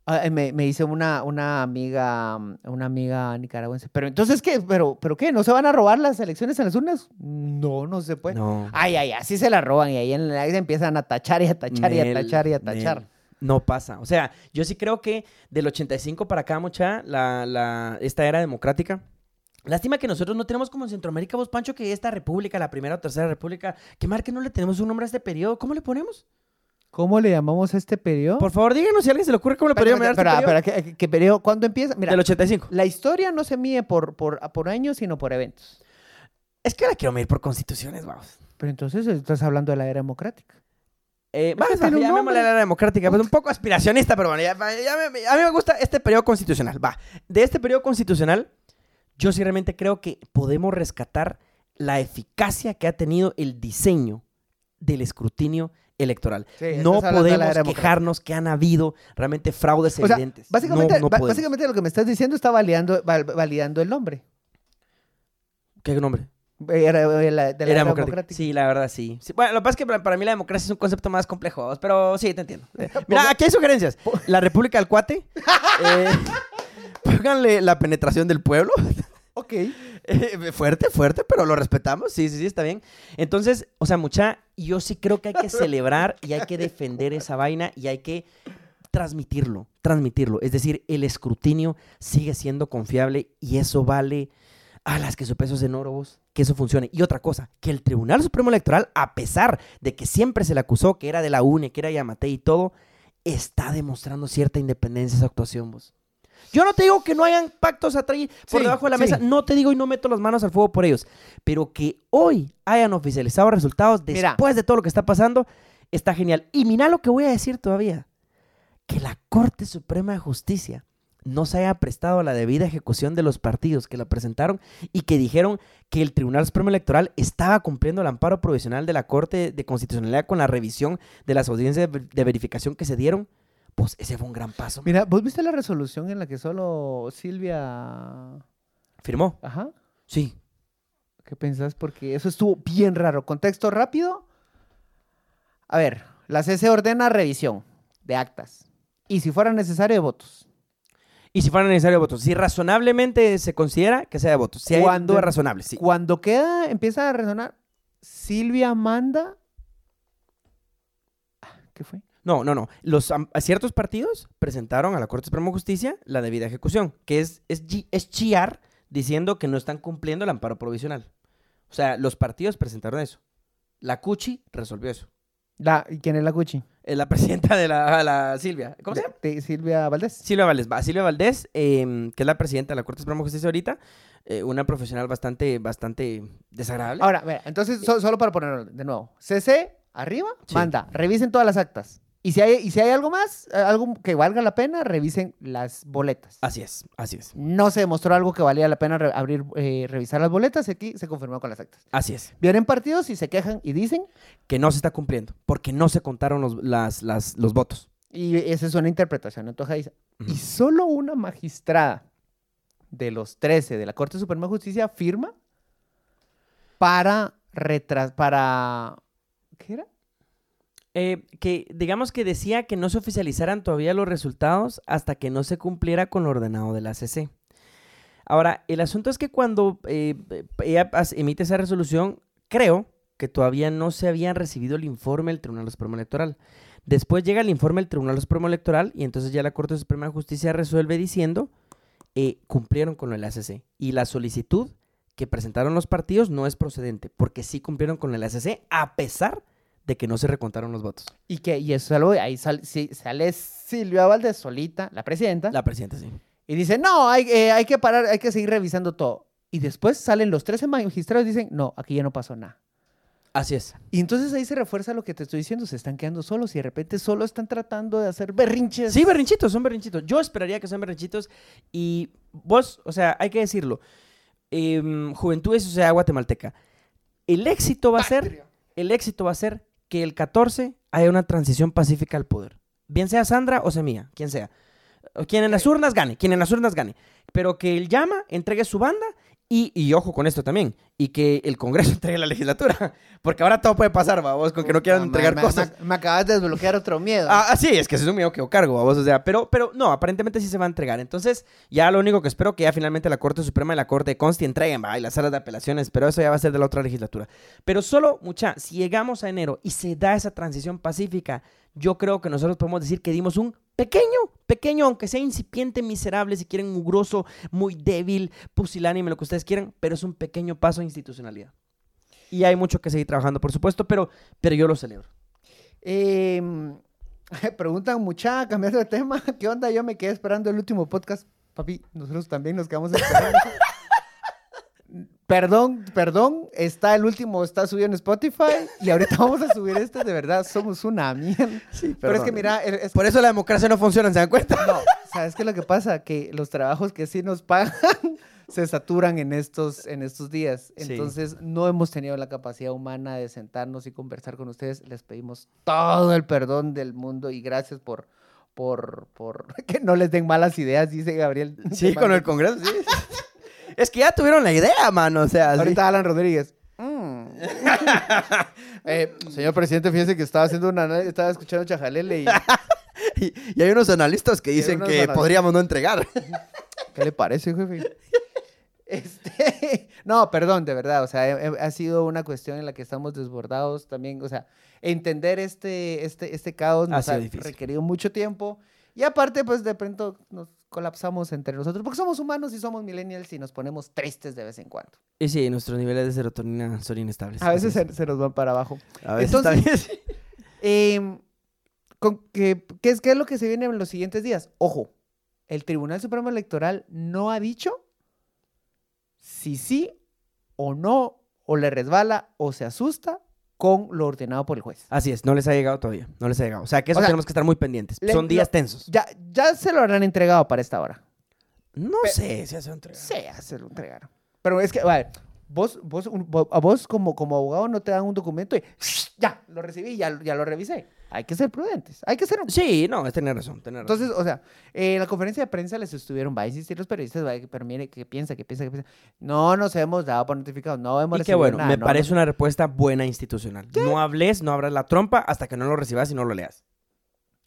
Ah, eh, me, me dice una, una amiga una amiga nicaragüense, pero entonces qué, pero, pero qué, ¿no se van a robar las elecciones en las urnas? No, no se puede. No. Ay, ay, así se las roban y ahí en la empiezan a tachar y a tachar y a tachar y a tachar. Nel. No pasa. O sea, yo sí creo que del 85 para acá, mucha, la, la, esta era democrática. Lástima que nosotros no tenemos como en Centroamérica, vos, Pancho, que esta república, la primera o tercera república, que mar que no le tenemos un nombre a este periodo. ¿Cómo le ponemos? ¿Cómo le llamamos a este periodo? Por favor, díganos si a alguien se le ocurre cómo le podríamos llamar este periodo. ¿qué, qué periodo? ¿Cuándo empieza? Mira, Del 85. la historia no se mide por, por, por años, sino por eventos. Es que ahora quiero medir por constituciones, vamos. Pero entonces estás hablando de la era democrática. Eh, que va, tiene un llamémosle a la era democrática, pues un poco aspiracionista, pero bueno, ya- ya me- a mí me gusta este periodo constitucional. Va, de este periodo constitucional, yo sí realmente creo que podemos rescatar la eficacia que ha tenido el diseño del escrutinio electoral. Sí, no podemos quejarnos que han habido realmente fraudes O sea, evidentes. básicamente, no, no ba- podemos. básicamente lo que me estás diciendo está validando, val- validando el nombre. ¿Qué nombre? Era, la- de la Era era democrática. democrática. Sí, la verdad, sí. Sí, Bueno, lo que pasa es que para, para mí la democracia es un concepto más complejo, pero sí, te entiendo. Eh, <laughs> Mira, aquí hay sugerencias. <laughs> La República del Cuate. eh, <laughs> pónganle la penetración del pueblo. Ok. Eh, fuerte, fuerte, pero lo respetamos. Sí, sí, sí, está bien. Entonces, o sea, mucha, yo sí creo que hay que celebrar y hay que defender esa vaina y hay que transmitirlo, transmitirlo. Es decir, el escrutinio sigue siendo confiable y eso vale las que su peso es en oro, vos, que eso funcione. Y otra cosa, que el Tribunal Supremo Electoral, a pesar de que siempre se le acusó que era de la UNE, que era Yamate y todo, está demostrando cierta independencia esa actuación, vos. Yo no te digo que no hayan pactos atrás por Sí, debajo de la sí. mesa, no te digo y no meto las manos al fuego por ellos, pero que hoy hayan oficializado resultados Mira. después de todo lo que está pasando, está genial. Y mira lo que voy a decir todavía, que la Corte Suprema de Justicia no se haya prestado a la debida ejecución de los partidos que la presentaron y que dijeron que el Tribunal Supremo Electoral estaba cumpliendo el amparo provisional de la Corte de Constitucionalidad con la revisión de las audiencias de verificación que se dieron, pues ese fue un gran paso. Mira, ¿vos viste la resolución en la que solo Silvia... ¿Firmó? Ajá. Sí. ¿Qué pensás? Porque eso estuvo bien raro. Contexto rápido. A ver, la CC ordena revisión de actas. Y si fuera necesario, de votos. Y si fuera necesario votos, si razonablemente se considera que sea de votos, si hay Cuando- dudas razonables, sí. Cuando queda, empieza a resonar, Silvia manda... Ah, ¿Qué fue? No, no, no. Los, a ciertos partidos presentaron a la Corte Suprema de Justicia la debida ejecución, que es, es, chi- es chiar diciendo que no están cumpliendo el amparo provisional. O sea, los partidos presentaron eso. La Cuchi resolvió eso. La, ¿y ¿Quién es la Gucci? Es la presidenta de la, la Silvia. ¿Cómo se llama? De- de Silvia Valdés. Silvia Valdés. va, Silvia Valdés, eh, que es la presidenta de la Corte Suprema de Justicia ahorita, eh, una profesional bastante, bastante desagradable. Ahora, mira, entonces, so- solo para ponerlo de nuevo. CC, arriba, Sí. manda, revisen todas las actas. Y si hay, y si hay algo más, eh, algo que valga la pena, revisen las boletas. Así es, así es, No se demostró algo que valía la pena re- abrir, eh, revisar las boletas y aquí se confirmó con las actas. así es. Vienen partidos y se quejan y dicen, Que no se está cumpliendo, porque no se contaron los, las, las- los votos. y esa es una interpretación. Ujú. Y solo una magistrada de los 13 de la Corte Suprema de Justicia firma para retras para ¿qué era? Eh, que digamos que decía que no se oficializaran todavía los resultados hasta que no se cumpliera con lo ordenado de la. Ahora, el asunto es que cuando eh, ella as- emite esa resolución, creo que todavía no se habían recibido el informe del Tribunal Supremo Electoral. Después llega el informe del Tribunal Supremo Electoral y entonces ya la Corte Suprema de Justicia resuelve diciendo eh, cumplieron con el ACC. Y la solicitud que presentaron los partidos no es procedente, porque sí cumplieron con el ACC a pesar de que no se recontaron los votos. Y que y eso solo ahí sal- sí, sale Silvia Valdés solita, la presidenta, La presidenta, sí. y dice, "No, hay, eh, hay que parar, hay que seguir revisando todo." Y después salen los 13 magistrados y dicen, "No, aquí ya no pasó nada." Así es. Y entonces ahí se refuerza lo que te estoy diciendo, se están quedando solos y de repente solo están tratando de hacer berrinches. Sí, berrinchitos, son berrinchitos. Yo esperaría que sean berrinchitos. Y vos, o sea, hay que decirlo. em, Juventud es Sociedad Guatemalteca. El éxito va a ser, el éxito va a ser que el 14 haya una transición pacífica al poder. Bien sea Sandra o Semilla, quien sea. Quien en las urnas gane, quien en las urnas gane. Pero que él llama, entregue su banda y, y ojo con esto también. Y que el Congreso <laughs> entregue la legislatura. Porque ahora todo puede pasar, vos, con que no quieran entregar me- cosas. Me, me acabas de desbloquear otro miedo. Ah, ah, sí, es que ese es un miedo que yo cargo, vos, o sea, pero, pero no, aparentemente sí se va a entregar. Entonces, ya lo único que espero que ya finalmente la Corte Suprema y la Corte de Consti entreguen, va, y las salas de apelaciones, pero eso ya va a ser de la otra legislatura. Pero solo, mucha, si llegamos a enero y se da esa transición pacífica, yo creo que nosotros podemos decir que dimos un pequeño, pequeño, aunque sea incipiente, miserable, si quieren, mugroso, muy débil, pusilánime, lo que ustedes quieran, pero es un pequeño paso institucionalidad. Y hay mucho que seguir trabajando, por supuesto, pero, pero yo lo celebro. Em, <laughs> preguntan mucha, cambiando de tema, <laughs> ¿qué onda? Yo me quedé esperando el último podcast. Papi, nosotros también nos quedamos esperando. <laughs> perdón, perdón, está el último, está subido en Spotify y ahorita vamos a subir este, de verdad, somos una mierda. Pero es que mira, es- Por eso la democracia no funciona, ¿se dan cuenta? no, ¿sabes qué es lo que pasa? Que los trabajos que sí nos pagan se saturan en estos, en estos días. Sí. Entonces, no hemos tenido la capacidad humana de sentarnos y conversar con ustedes. Les pedimos todo el perdón del mundo y gracias por, por, por <laughs> que no les den malas ideas, dice Gabriel. Sí, con el Congreso, sí. <laughs> es que ya tuvieron la idea, mano, o sea, sí. Ahorita Alan Rodríguez. <laughs> "Mm". Eh, señor presidente, fíjese que estaba haciendo una, estaba escuchando Chajalele y Y, y hay unos analistas que dicen que analistas. podríamos no entregar. ¿qué le parece, jefe? Este, <laughs> no, perdón, de verdad, o sea, ha sido una cuestión en la que estamos desbordados también, o sea, entender este, este, este caos Ha nos sido ha difícil. requerido mucho tiempo y aparte, pues de pronto nos colapsamos entre nosotros porque somos humanos y somos millennials y nos ponemos tristes de vez en cuando. Y sí, nuestros niveles de serotonina son inestables. A veces se, se nos van para abajo. A veces Entonces-. <laughs> Em, con- ¿qué, qué es, ¿Qué es lo que se viene en los siguientes días? Ojo, el Tribunal Supremo Electoral no ha dicho si sí o no, o le resbala o se asusta con lo ordenado por el juez. Así es, no les ha llegado todavía. No les ha llegado. O sea, que eso O sea, tenemos que estar muy pendientes. le- son días lo- tensos. Ya, ya se lo habrán entregado para esta hora. No Pe- sé si hace un entrega. Sí, ya se lo entregaron. Pero es que, vale, vos, vos, un- vo- a vos como, como abogado no te dan un documento y ya, lo recibí, ya, ya lo revisé. Hay que ser prudentes, hay que ser Sí, no, es tener razón, tener razón. Entonces, o sea, eh, en la conferencia de prensa les estuvieron, va a insistir los periodistas, va, pero mire, ¿qué piensa? ¿Qué piensa? ¿Qué piensa? No nos hemos dado por notificados, no hemos y recibido bueno, nada, me no parece hemos- una respuesta buena institucional. No hables, no abras la trompa hasta que no lo recibas y no lo leas.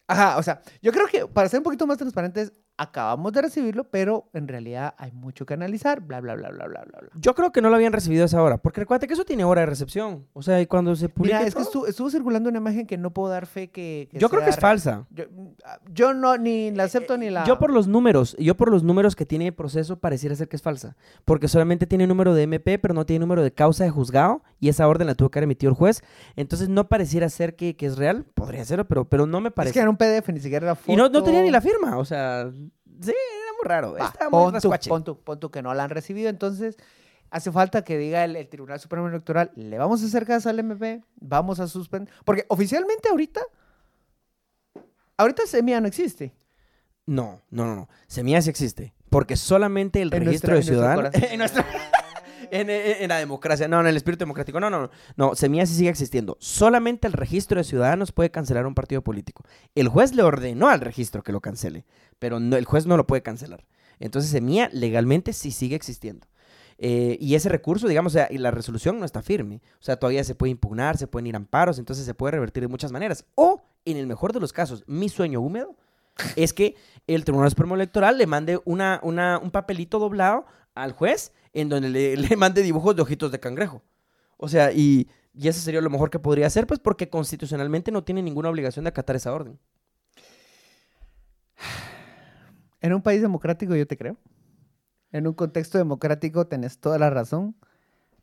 Ajá, o sea, yo creo que para ser un poquito más transparentes, acabamos de recibirlo, pero en realidad hay mucho que analizar, bla, bla, bla, bla, bla, bla, bla. Yo creo que no lo habían recibido a esa hora, porque recuerda que eso tiene hora de recepción. O sea, y cuando se publica. Mira, es que estuvo, estuvo circulando una imagen que no puedo dar fe que... que Yo creo que es falsa. Yo, yo no, ni la acepto ni la... Eh, Yo por los números, yo por los números que tiene el proceso pareciera ser que es falsa, porque solamente tiene número de MP, pero no tiene número de causa de juzgado y esa orden la tuvo que haber emitido el juez, entonces no pareciera ser que, que es real, podría serlo, pero, pero no me Es parece. que era un PDF, ni siquiera era foto. y no, no tenía ni la firma, o sea, sí, era muy raro, Va, estaba muy pon, tú, rascuache. pon tú, pon tú que no la han recibido, entonces hace falta que diga el, el Tribunal Supremo Electoral, le vamos a hacer caso al MP, vamos a suspender, porque oficialmente ahorita, ahorita Semilla no existe. No, no, no, no, Semilla sí existe, porque solamente el En registro nuestra- de en ciudadanos... <laughs> en En, la democracia, no, en el espíritu democrático, no, no, no, no, Semilla sí sigue existiendo. Solamente el registro de ciudadanos puede cancelar un partido político. El juez le ordenó al registro que lo cancele, pero no- el juez no lo puede cancelar. Entonces Semilla legalmente sí sigue existiendo. Eh, y ese recurso, digamos, o sea, y la resolución no está firme. O sea, todavía se puede impugnar, se pueden ir amparos, entonces se puede revertir de muchas maneras. O, en el mejor de los casos, mi sueño húmedo es que el Tribunal Supremo Electoral le mande una, una- un papelito doblado al juez en donde <laughs> le, mande dibujos de ojitos de cangrejo. O sea, y, y eso sería lo mejor que podría hacer, pues porque constitucionalmente no tiene ninguna obligación de acatar esa orden. <sighs> En un país democrático yo te creo. En un contexto democrático tenés toda la razón,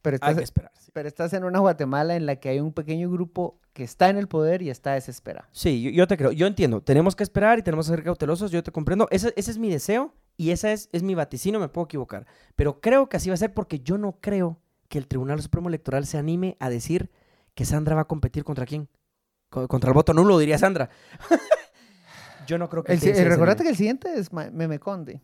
pero Hay estás, que esperar. sí. pero estás en una Guatemala en la que hay un pequeño grupo que está en el poder y está desesperado. Sí, yo, yo te creo. Yo entiendo. Tenemos que esperar y tenemos que ser cautelosos. Yo te comprendo. Ese, ese es mi deseo y ese es, es mi vaticinio. Me puedo equivocar. Pero creo que así va a ser porque yo no creo que el Tribunal Supremo Electoral se anime a decir que Sandra va a competir contra quién. Co- Contra el voto nulo, diría Sandra. <laughs> yo no creo que El, se recordate que el siguiente es Meme Conde.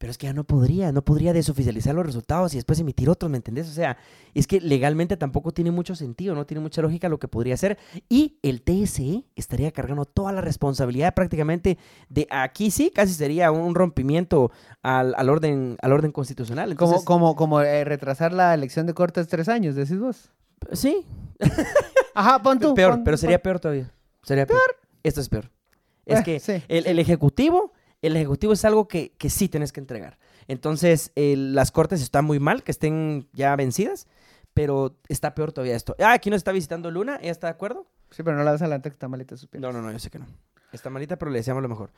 Pero es que ya no podría, no podría desoficializar los resultados y después emitir otros, ¿me entendés? O sea, es que legalmente tampoco tiene mucho sentido, no tiene mucha lógica lo que podría hacer. Y el TSE estaría cargando toda la responsabilidad prácticamente de aquí sí, casi sería un rompimiento al, al orden, al orden constitucional. Como, Entonces, como, como eh, retrasar la elección de Cortes tres años, decís vos. sí, <laughs> Ajá, pon tú. peor, pon- pero sería pon- peor todavía. Sería peor. Esto es peor. Es Eh, que sí, el, el ejecutivo, el ejecutivo es algo que, que sí tienes que entregar. Entonces, el- las cortes están muy mal, que estén ya vencidas, pero está peor todavía esto. Ah, aquí nos está visitando Luna, ¿ella está de acuerdo? Sí, pero no la vas adelante que está malita sus piernas. No, no, no, yo sé que no. Está malita, pero le deseamos lo mejor.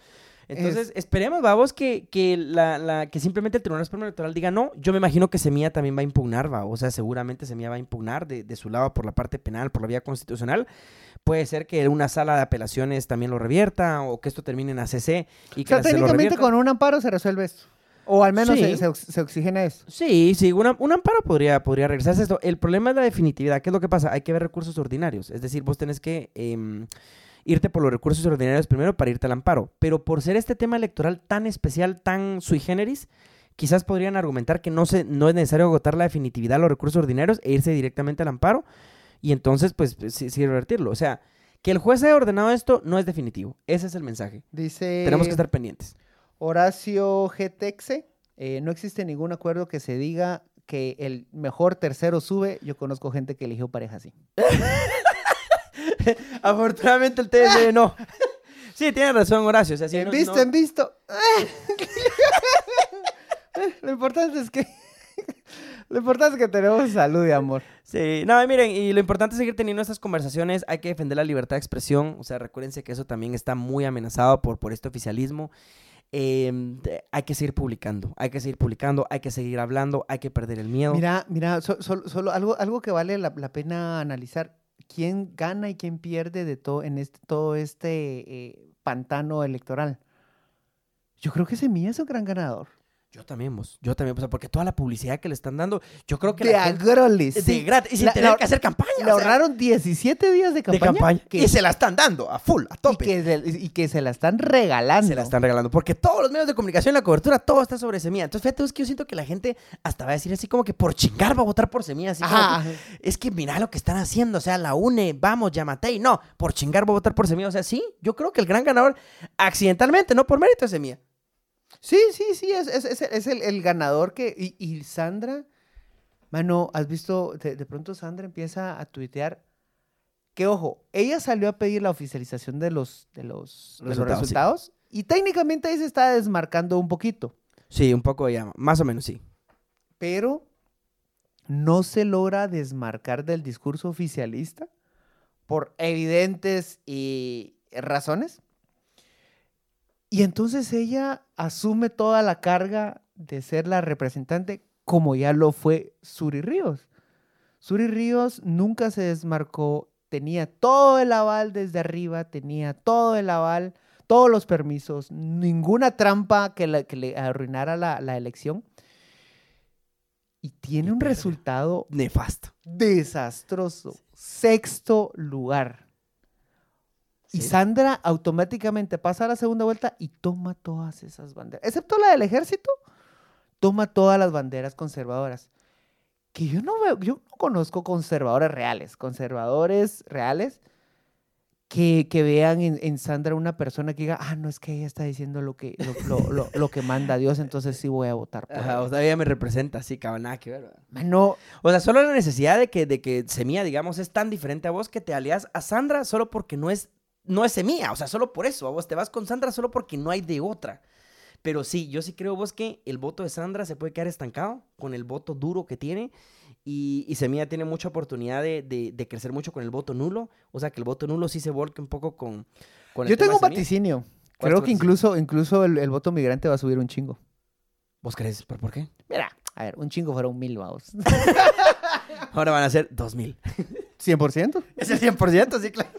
Entonces, esperemos, vamos, que, que, la, la- que simplemente el Tribunal Supremo Electoral diga no. Yo me imagino que Semilla también va a impugnar, va. O sea, seguramente Semilla va a impugnar de, de su lado por la parte penal, por la vía constitucional. Puede ser que una sala de apelaciones también lo revierta o que esto termine en ACC y O que sea, técnicamente con un amparo se resuelve esto. O al menos Sí. se, se ox- se oxigena eso. Sí, sí, una- un amparo podría, podría regresarse a esto. El problema es la definitividad. ¿Qué es lo que pasa? Hay que ver recursos ordinarios. Es decir, vos tenés que em, irte por los recursos ordinarios primero para irte al amparo. Pero por ser este tema electoral tan especial, tan sui generis, quizás podrían argumentar que no, se, no es necesario agotar la definitividad de los recursos ordinarios e irse directamente al amparo y entonces, pues, sí, sí revertirlo. O sea, que el juez haya ordenado esto no es definitivo. Ese es el mensaje. Dice Tenemos que estar pendientes. Horacio Getexe. eh, no existe ningún acuerdo que se diga que el mejor tercero sube. Yo conozco gente que eligió pareja así. <laughs> <laughs> Afortunadamente el TSE no. <laughs> Sí, tiene razón, Horacio. O sea, en no- visto, no- en visto. <laughs> Lo importante es que Lo importante es que tenemos salud y amor. Sí, no, y miren, y lo importante es seguir teniendo estas conversaciones, hay que defender la libertad de expresión, o sea, recuérdense que eso también está muy amenazado por, por este oficialismo. Eh, de- hay que seguir publicando, hay que seguir publicando, hay que seguir hablando, hay que perder el miedo. Mira, mira, so- solo, solo algo, algo que vale la, la pena analizar. ¿Quién gana y quién pierde de todo en este, todo este eh, pantano electoral? Yo creo que Semilla es un gran ganador. Yo también, vos, yo también, o sea, porque toda la publicidad que le están dando, yo creo que De la gente- de gratis, y sin La- tener la- que hacer campaña. Le o sea, ahorraron 17 días de de campaña. campaña. que- Y se la están dando a full, a y tope. que, se, y que se la están regalando. Se la están regalando. Porque todos los medios de comunicación, la cobertura, todo está sobre semilla. Entonces, fíjate, es que yo siento que la gente hasta va a decir así como que por chingar va a votar por semilla. Así como que, es que mira lo que están haciendo. O sea, la UNE, vamos, Yamatei. No, por chingar va a votar por semilla. O sea, sí, yo creo que el gran ganador, accidentalmente, no por mérito, es semilla. Sí, sí, sí, es, es- es- es el, el ganador que... Y, y Sandra, mano, ¿has visto? De, de pronto Sandra empieza a tuitear que, ojo, ella salió a pedir la oficialización de los, de los, de los Resultados, sí. resultados y técnicamente ahí se está desmarcando un poquito, Sí, un poco ya, más o menos sí. pero no se logra desmarcar del discurso oficialista por evidentes y razones. Y entonces ella asume toda la carga de ser la representante como ya lo fue Suri Ríos. Suri Ríos nunca se desmarcó, tenía todo el aval desde arriba, tenía todo el aval, todos los permisos, ninguna trampa que, la- que le arruinara la, la elección. Y tiene un resultado Nefasto. desastroso. Sexto lugar. Y Sí. Sandra automáticamente pasa a la segunda vuelta y toma todas esas banderas. Excepto la del ejército, toma todas las banderas conservadoras. Que yo no veo, yo no conozco conservadores reales. Conservadores reales que, que vean en, en Sandra una persona que diga, ah, no es que ella está diciendo lo que, lo, lo- lo- lo que manda Dios, entonces sí voy a votar por Ajá, ella". o sea, ella me representa así, cabrón, nada que. Mano, O sea, solo la necesidad de que, de que Semilla, digamos, es tan diferente a vos que te alías a Sandra solo porque no es, no es Semilla. O sea, solo por eso. A vos te vas con Sandra solo porque no hay de otra. Pero sí, yo sí creo vos que el voto de Sandra se puede quedar estancado con el voto duro que tiene. Y, y Semilla tiene mucha oportunidad de, de- de crecer mucho con el voto nulo. O sea, que el voto nulo sí se volque un poco con, con el yo tengo un vaticinio. ¿Cuál es Creo que incluso, incluso el, el voto migrante va a subir un chingo. ¿Vos crees? ¿Pero por qué? Mira, a ver, un chingo fueron mil, vamos. <laughs> Ahora van a ser 2000. 100%. Es el 100%, sí, claro.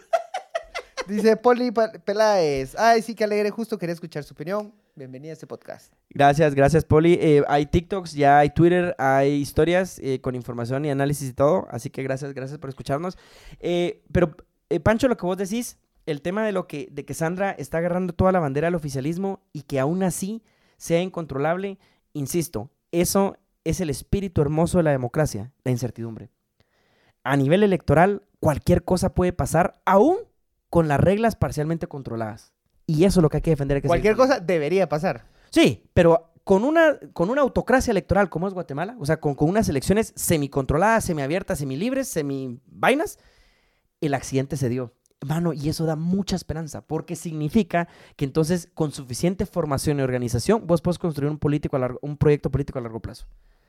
Dice Poli Peláez. Ay, sí, que alegre, justo quería escuchar su opinión. Bienvenida a este podcast. Gracias, gracias, Poli. Eh, hay TikToks, ya hay Twitter, hay historias eh, con información y análisis y todo. Así que gracias, gracias por escucharnos. Eh, pero, Pancho, lo que vos decís, el tema de lo que, de que Sandra está agarrando toda la bandera del oficialismo y que aún así sea incontrolable, insisto, eso es el espíritu hermoso de la democracia, la incertidumbre. A nivel electoral, cualquier cosa puede pasar, aún con las reglas parcialmente controladas. Y eso es lo que hay que defender. que Cualquier cosa debería pasar. Sí, pero con una, con una autocracia electoral como es Guatemala, o sea, con, con unas elecciones semicontroladas, semiabiertas, semilibres, semivainas, el accidente se dio. Mano, y eso da mucha esperanza, porque significa que entonces con suficiente formación y organización vos puedes construir un, político a largo- un proyecto político a largo plazo.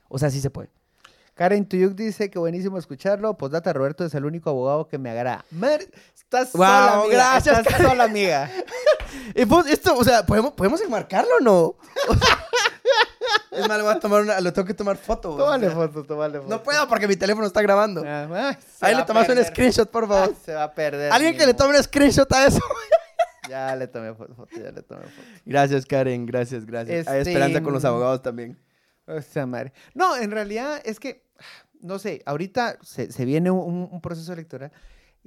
O sea, sí se puede. Karen Tuyuk dice que buenísimo escucharlo. Postdata, Roberto es el único abogado que me agrada. Mer, estás Wow, sola, amiga. gracias, Estás Karen. sola, amiga. <laughs> Eh, vos, esto, o sea, ¿podemos, ¿podemos enmarcarlo o no? es más, le voy a tomar una, lo tengo que tomar foto. o Tómale sea, foto, tómale foto. No puedo porque mi teléfono está grabando. Ah, Ahí le tomas un screenshot, por favor. Ah, se va a perder. Alguien que le tome un screenshot a eso. <laughs> Ya le tomé foto, ya le tomé foto. Gracias, Karen. Gracias, gracias. Hay Este, esperanza con los abogados también. O sea, madre. No, en realidad es que, no sé, ahorita se, se viene un, un proceso electoral.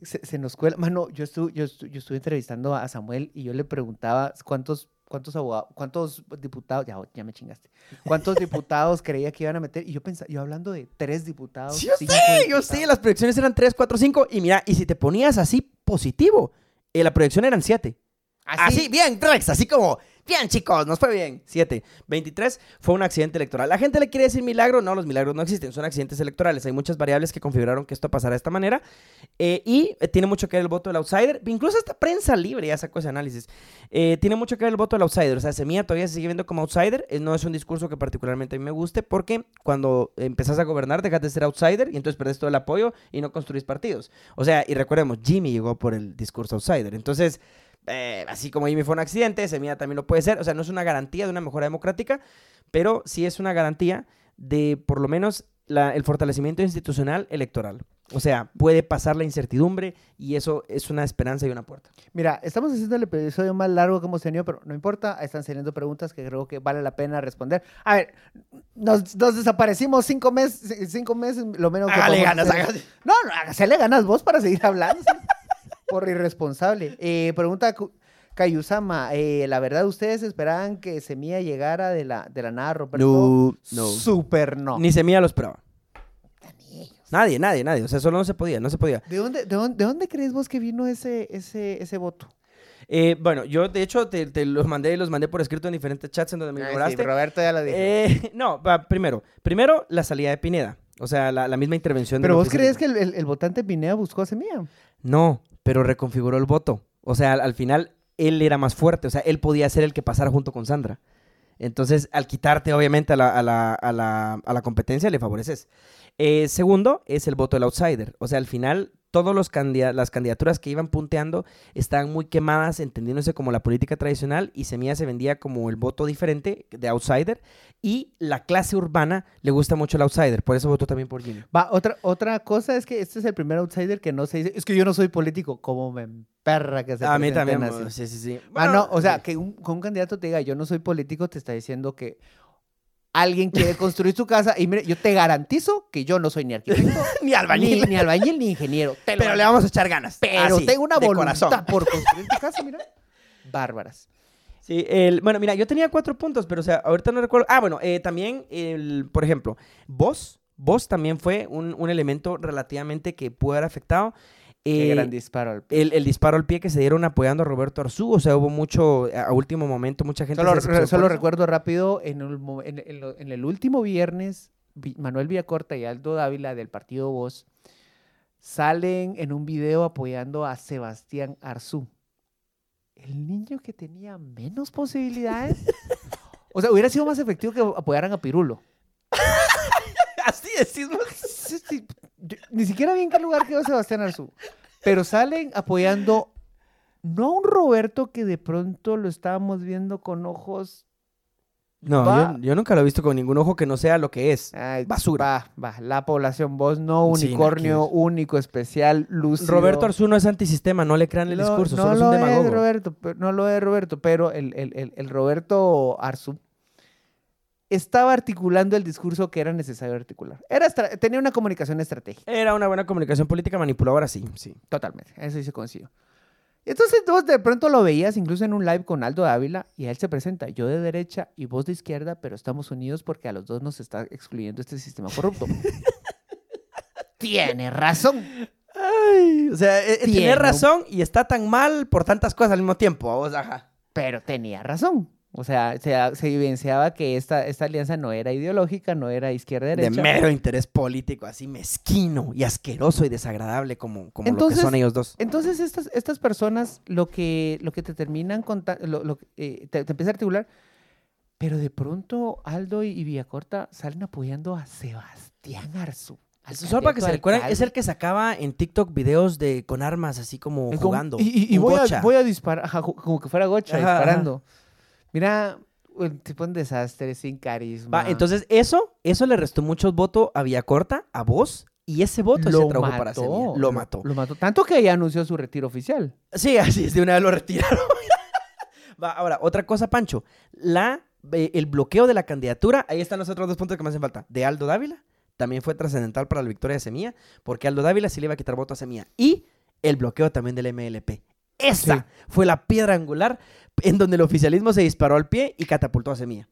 Se, se nos cuela. Mano, yo estuve, yo, estu- yo estuve entrevistando a Samuel y yo le preguntaba cuántos, cuántos abogados, cuántos diputados, ya, ya me chingaste, cuántos diputados creía que iban a meter. Y yo pensaba, yo hablando de tres diputados. Sí, yo cinco sé, yo sé. diputados. Las proyecciones eran 3, 4, 5. Y mira, y si te ponías así positivo, eh, la proyección eran 7. Así. Bien, Rex, así como, bien chicos, nos fue bien. 7. 23 fue un accidente electoral. La gente le quiere decir milagro, no, los milagros no existen, son accidentes electorales. Hay muchas variables que configuraron que esto pasara de esta manera. Eh, y eh, tiene mucho que ver el voto del outsider. Incluso hasta prensa libre ya sacó ese análisis. Eh, tiene mucho que ver el voto del outsider. O sea, Semilla todavía se sigue viendo como outsider. No es un discurso que particularmente a mí me guste porque cuando empezás a gobernar dejas de ser outsider y entonces perdés todo el apoyo y no construís partidos. O sea, y recordemos, Jimmy llegó por el discurso outsider. Entonces, eh, así como Jimmy fue un accidente, Semilla también lo puede ser. O sea, no es una garantía de una mejora democrática, pero sí es una garantía de por lo menos la- el fortalecimiento institucional electoral. O sea, puede pasar la incertidumbre y eso es una esperanza y una puerta. Mira, estamos haciendo el episodio más largo que hemos tenido, pero no importa, están saliendo preguntas que creo que vale la pena responder. A ver, nos, nos desaparecimos cinco meses, cinco meses, lo menos que Hágale ganas, hágale. No, no, hágale ganas vos para seguir hablando. sí. Por irresponsable. Eh, pregunta Kayusama, eh, la verdad, ¿ustedes esperaban que Semilla llegara de la, de la nada, Roberto? No, no. Súper no. Ni Semilla lo esperaba. Nadie, nadie, nadie. O sea, solo no se podía, no se podía. ¿De dónde, de, dónde, de dónde crees vos que vino ese, ese, ese voto? Eh, bueno, yo de hecho te, te los mandé y los mandé por escrito en diferentes chats en donde me Ay, sí, ignoraste. Roberto ya lo dijo. Eh, <laughs> no, va, primero, primero la salida de Pineda. O sea, la, la misma intervención. Pero vos crees que el, el- el votante Pineda buscó a Semilla. No, pero reconfiguró el voto. O sea, al, al final él era más fuerte. O sea, él podía ser el que pasara junto con Sandra. Entonces, al quitarte obviamente a la, a la, a la, a la competencia, le favoreces. Eh, segundo, es el voto del outsider. O sea, al final, todas las candidaturas que iban punteando estaban muy quemadas, entendiéndose como la política tradicional, y Semilla se vendía como el voto diferente de outsider. Y la clase urbana le gusta mucho el outsider. Por eso votó también por Jimmy. Va, otra, otra cosa es que este es el primer outsider que no se dice. Es que yo no soy político. Como me emperra que se A mí también. así. Sí, sí, sí. Ah, no, Bueno, o sea, sí. que un, que un candidato te diga yo no soy político, te está diciendo que alguien quiere <laughs> construir su casa. Y mire, yo te garantizo que yo no soy ni arquitecto, <laughs> ni albañil. ni albañil, ni ingeniero. Te lo Pero le vamos a echar ganas. Pero Así, tengo una voluntad corazón. por construir tu casa, mira. Bárbaras. Sí, el, bueno, mira, yo tenía cuatro puntos, pero o sea, ahorita no recuerdo. Ah, bueno, eh, también, el, por ejemplo, vos, vos también fue un, un elemento relativamente que pudo haber afectado. Qué Eh, gran disparo. al- el, el disparo al pie que se dieron apoyando a Roberto Arzú, o sea, hubo mucho, a último momento, mucha gente... Solo, se recuerdo rápido, en el, en, en último viernes, Vi- Manuel Villacorta y Aldo Dávila del partido Voz salen en un video apoyando a Sebastián Arzú. El niño que tenía menos posibilidades. <laughs> o sea, hubiera sido más efectivo que apoyaran a Pirulo. <laughs> Así decimos. Ni siquiera vi en qué lugar quedó Sebastián Arzú. Pero salen apoyando no a un Roberto que de pronto lo estábamos viendo con ojos No, yo, yo nunca lo he visto con ningún ojo que no sea lo que es. Ay, Basura. Va, va. La población, vos no, unicornio, único, especial, lúcido. Roberto Arzú no es antisistema, no le crean el discurso, no solo es lo un es, demagogo. Roberto, pero- no lo es Roberto, pero el, el- el- el Roberto Arzú estaba articulando el discurso que era necesario articular. Era tenía una comunicación estratégica, Era una buena comunicación política manipuladora, sí, sí. totalmente. Eso sí se consiguió. Entonces vos de pronto lo veías incluso en un live con Aldo Dávila y él se presenta, yo de derecha y vos de izquierda, pero estamos unidos porque a los dos nos está excluyendo este sistema corrupto. <laughs> Tiene razón. Ay, o sea, eh, eh, Tiene razón y está tan mal por tantas cosas al mismo tiempo. Sea, ajá. pero tenía razón. O sea, se, se evidenciaba que esta, esta alianza no era ideológica, no era de izquierda-derecha. mero interés político, así mezquino y asqueroso y desagradable como, como lo que son ellos dos. Entonces, estas, estas personas lo que, lo que te terminan contando, lo, lo eh, te, te empieza a articular, pero de pronto Aldo y, y Villacorta salen apoyando a Sebastián Arzú. al Solo para que se recuerden, es el que sacaba en TikTok videos de con armas así como jugando. Y, y- voy, gocha. a, voy a disparar, ajá, como que fuera gocha, Ajá, ajá. Mira, un tipo un desastre, sin carisma. Va, entonces eso, eso le restó muchos votos a Villacorta, a vos, y ese voto se trajo para Semilla. Lo mató. Lo mató. Tanto que ya anunció su retiro oficial. Sí, así es, de una vez lo retiraron. <laughs> Va, ahora, otra cosa, Pancho. La, eh, el bloqueo de la candidatura, ahí están los otros dos puntos que me hacen falta. De Aldo Dávila, también fue trascendental para la victoria de Semilla, porque Aldo Dávila sí le iba a quitar voto a Semilla. Y el bloqueo también del MLP. Esa Sí. fue la piedra angular en donde el oficialismo se disparó al pie y catapultó a Semilla.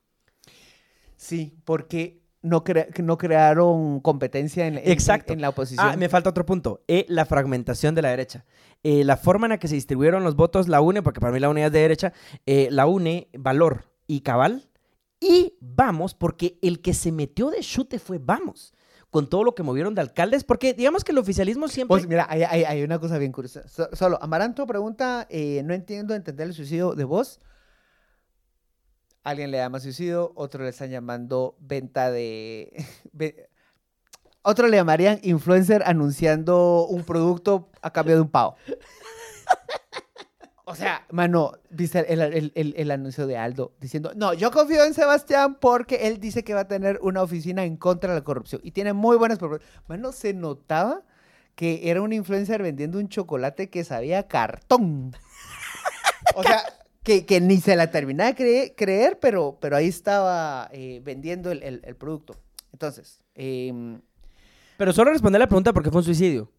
Sí, porque no, no crearon competencia en, en- Exacto. en la oposición. Ah, me falta otro punto. Eh, la fragmentación de la derecha. Eh, la forma en la que se distribuyeron los votos la UNE, porque para mí la UNE es de derecha, eh, la UNE, Valor y Cabal. Y Vamos, porque el que se metió de chute fue Vamos. Con todo lo que movieron de alcaldes, porque digamos que el oficialismo siempre... Pues mira, hay, hay- hay una cosa bien curiosa. So- solo, Amaranto pregunta, eh, no entiendo entender el suicidio de vos. Alguien le llama suicidio, otro le están llamando venta de... <laughs> Otro le llamarían influencer anunciando un producto a cambio de un pavo. <laughs> O sea, mano, viste el, anuncio de Aldo diciendo, no, yo confío en Sebastián porque él dice que va a tener una oficina en contra de la corrupción y tiene muy buenas propuestas. Mano, se notaba que era un influencer vendiendo un chocolate que sabía cartón. O sea, que, ni se la terminaba de cre- creer, pero, ahí estaba eh, vendiendo el producto. Entonces, em, Pero solo responder la pregunta porque fue un suicidio.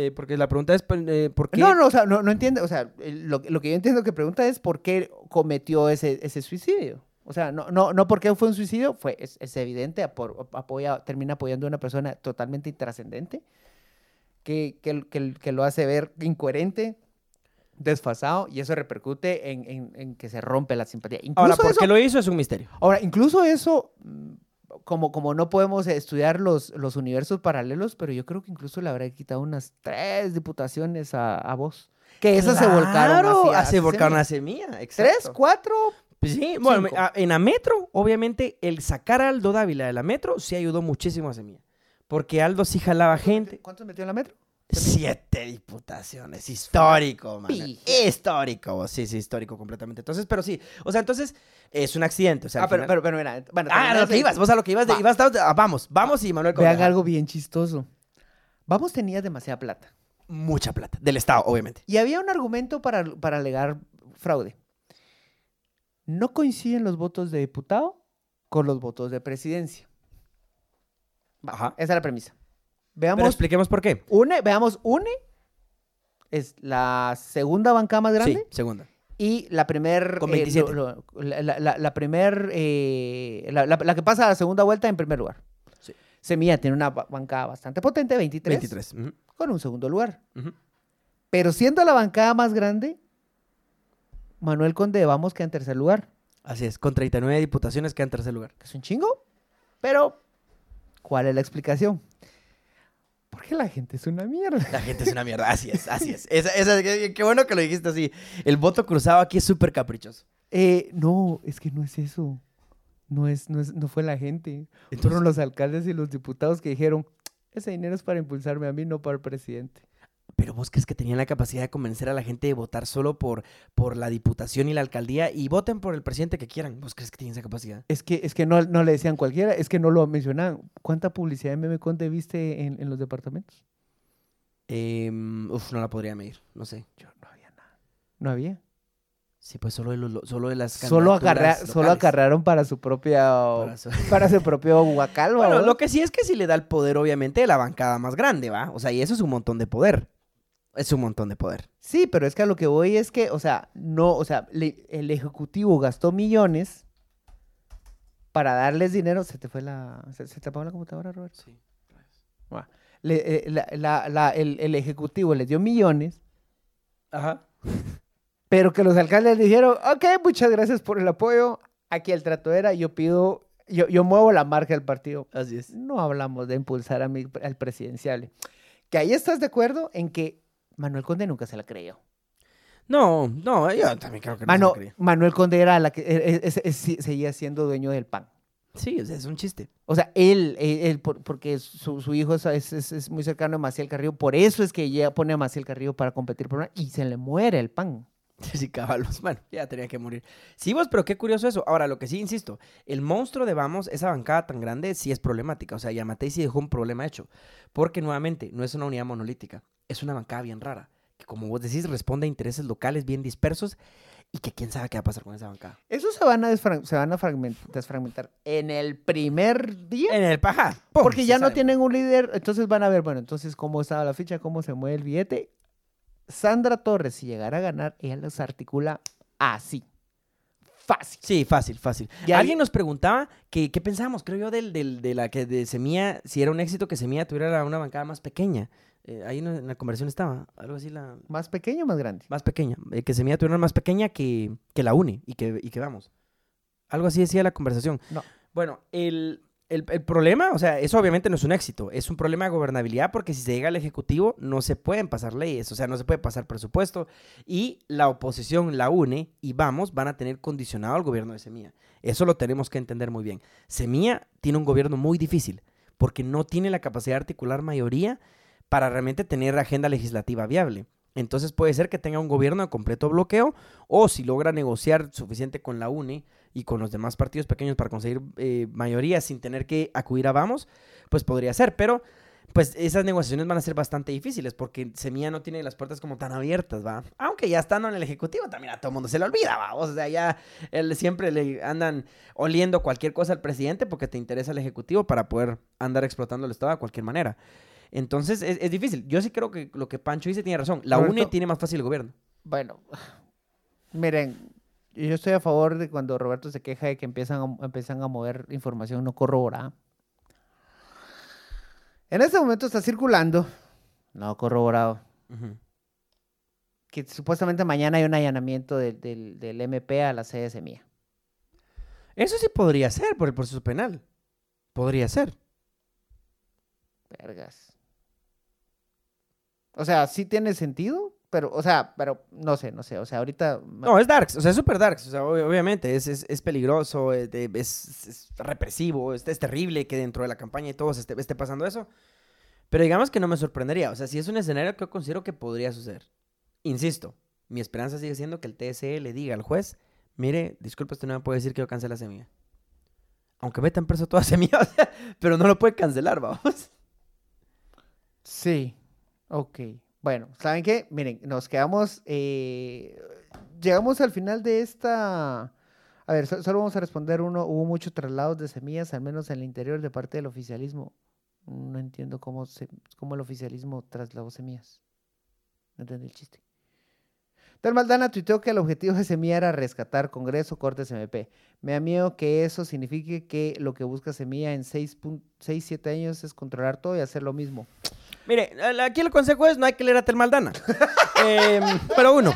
Eh, porque la pregunta es pues, eh, por qué... no, no, o sea, no, no entiende, o sea, lo, lo que yo entiendo que pregunta es por qué cometió ese, ese suicidio. O sea, no, no, no por qué fue un suicidio, fue, es, es evidente, apor- apoya, termina apoyando a una persona totalmente intrascendente, que, que, que- que lo hace ver incoherente, desfasado, y eso repercute en, en- en que se rompe la simpatía. Incluso Ahora, ¿por eso- qué lo hizo? Es un misterio. Ahora, incluso eso, mm, como, como no podemos estudiar los, los universos paralelos, pero yo creo que incluso le habrá quitado unas tres diputaciones a, a vos. Que esas se volcaron hacia ah, se volcaron Semilla. a Semilla, ¿Tres, exacto. cuatro? Pues sí, bueno, Cinco. en la metro, obviamente, el sacar a Aldo Dávila de la metro sí ayudó muchísimo a Semilla. Porque Aldo sí jalaba gente. ¿Cuántos metió en la metro? Siete diputaciones. Histórico, man. Histórico. Sí, sí, histórico completamente. Entonces, pero sí. O sea, entonces, es un accidente. O sea, ah, pero, final- pero, pero mira, bueno, Ah, a lo que de- ibas. Vos a lo que ibas. De, Va. ibas a- ah, vamos, vamos y Manuel Vean algo bien chistoso. Vamos tenía demasiada plata. Mucha plata. Del Estado, obviamente. Y había un argumento para, para alegar fraude. No coinciden los votos de diputado con los votos de presidencia. Va, Ajá. Esa es la premisa. Pero Veamos, expliquemos por qué. UNE, veamos, UNE es la segunda bancada más grande Sí, segunda. y la primer... Con eh, 27. lo- lo- la, la- la- la primer... eh, la, que pasa a la segunda vuelta en primer lugar. Sí. Semilla tiene una ba- bancada bastante potente, 23, 23. ujú, con un segundo lugar. Pero siendo la bancada más grande, Manuel Conde de Vamos queda en tercer lugar. Así es. Con 39 diputaciones queda en tercer lugar. Que es un chingo. Pero, ¿cuál es la explicación? Porque la gente es una mierda. La gente es una mierda. Así es, así es. Esa- esa- qué, qué bueno que lo dijiste así. El voto cruzado aquí es súper caprichoso. Eh, no, es que no es eso. No, es, no, es, no fue la gente. Entonces- Fueron los alcaldes y los diputados que dijeron, ese dinero es para impulsarme a mí, no para el presidente. Pero vos crees que tenían la capacidad de convencer a la gente de votar solo por, por la diputación y la alcaldía y voten por el presidente que quieran. ¿Vos crees que tienen esa capacidad? Es que, es que no, no le decían cualquiera, es que no lo mencionaban. ¿Cuánta publicidad de Meme Conde viste en, en los departamentos? Em, uf, no la podría medir. No sé. Yo no había nada. No había. Sí, pues solo de, los- solo de las Solo, agarra- solo agarraron para su propia Para su- <laughs> para su propio guacal, Bueno, ¿verdad? lo que sí es que sí le da el poder, obviamente, de la bancada más grande, ¿va? O sea, y eso es un montón de poder. Es un montón de poder. Sí, pero es que a lo que voy es que, o sea, no, o sea, le- el ejecutivo gastó millones para darles dinero. Se te fue la, se, se te apagó la computadora, Robert. Sí. Le- eh, la- la- la- el, el ejecutivo les dio millones, Ajá. <laughs> pero que los alcaldes le dijeron, ok, muchas gracias por el apoyo. Aquí el trato era, yo pido, yo, yo muevo la marca del partido. Así es. No hablamos de impulsar a mi, al presidencial. Que ahí estás de acuerdo en que Manuel Conde nunca se la creyó. No, no, yo también creo que no se Mano, creía. Manuel Conde era la que e- e- es- es- seguía siendo dueño del pan. Sí, o sea, es un chiste. O sea, él, él, él por- porque su, su hijo es, es- es- es muy cercano a Maciel Carrillo, por eso es que ella pone a Maciel Carrillo para competir por una y se le muere el pan. <laughs> Sí, cabalos. Bueno, ya tenía que morir. Sí, vos, pero qué curioso eso. Ahora, lo que sí, insisto, el monstruo de Vamos, esa bancada tan grande, sí es problemática. O sea, Yamatei sí dejó un problema hecho. Porque, nuevamente, no es una unidad monolítica. Es una bancada bien rara. Que, como vos decís, responde a intereses locales bien dispersos. Y que quién sabe qué va a pasar con esa bancada. Eso se van a, se van a fragment- desfragmentar en el primer día. En el paja. ¡pum! Porque ya no sale. tienen un líder, entonces van a ver, bueno, entonces cómo estaba la ficha, cómo se mueve el billete. Sandra Torres, si llegara a ganar, ella los articula así. fácil. Sí, fácil, fácil. Y ahí- Alguien nos preguntaba que, qué pensábamos, creo yo, del, del- de la que de Semilla, si era un éxito que Semilla tuviera una bancada más pequeña. Eh, ahí en la conversación estaba, algo así, la ¿Más pequeño o más grande? más pequeña. eh, que Semilla tuviera una más pequeña que, que la UNE y que, y que vamos. Algo así decía la conversación. No. Bueno, el, el- el problema, o sea, eso obviamente no es un éxito, es un problema de gobernabilidad porque si se llega al Ejecutivo no se pueden pasar leyes, o sea, no se puede pasar presupuesto y la oposición, la UNE y Vamos van a tener condicionado al gobierno de Semilla. Eso lo tenemos que entender muy bien. Semilla tiene un gobierno muy difícil porque no tiene la capacidad de articular mayoría para realmente tener agenda legislativa viable. Entonces puede ser que tenga un gobierno de completo bloqueo o si logra negociar suficiente con la UNE y con los demás partidos pequeños para conseguir eh, mayoría sin tener que acudir a Vamos, pues podría ser. Pero pues esas negociaciones van a ser bastante difíciles porque Semilla no tiene las puertas como tan abiertas, ¿va? Aunque ya estando en el Ejecutivo también a todo el mundo se le olvida, ¿va? O sea, ya él siempre le andan oliendo cualquier cosa al presidente porque te interesa el Ejecutivo para poder andar explotando el Estado de cualquier manera. Entonces es, es difícil. Yo sí creo que lo que Pancho dice tiene razón. La Roberto. UNE tiene más fácil el gobierno. Bueno, <sighs> miren, yo estoy a favor de cuando Roberto se queja de que empiezan a, empiezan a mover información no corroborada. En este momento está circulando, no corroborado, que supuestamente mañana hay un allanamiento del, del, del MP a la sede de Semilla. Eso sí podría ser por el proceso penal. Podría ser. Vergas. O sea, sí tiene sentido, pero, o sea, pero no sé, no sé. O sea, ahorita. No, es darks, o sea, es super darks, o sea, ob- obviamente, es, es, es peligroso, es, de- es- es represivo, es, terrible que dentro de la campaña y todo se esté, esté pasando eso. Pero digamos que no me sorprendería, o sea, si es un escenario que yo considero que podría suceder. Insisto, mi esperanza sigue siendo que el TSE le diga al juez, mire, disculpe, usted no me puede decir que yo cancele la semilla. Aunque metan preso toda <laughs> semilla, o sea, pero no lo puede cancelar, vamos. Sí, ok. Bueno, ¿saben qué? Miren, nos quedamos, eh, llegamos al final de esta, a ver, so- solo vamos a responder uno, hubo muchos traslados de semillas, al menos en el interior de parte del oficialismo. No entiendo cómo, se, cómo el oficialismo trasladó semillas. No entendí el chiste. Del Maldana tuiteó que el objetivo de Semilla era rescatar Congreso, Cortes, MP. Me da miedo que eso signifique que lo que busca Semilla en 6, 7 años es controlar todo y hacer lo mismo. Mire, aquí el consejo es no hay que leer a Tel Maldana. <laughs> Eh, pero uno.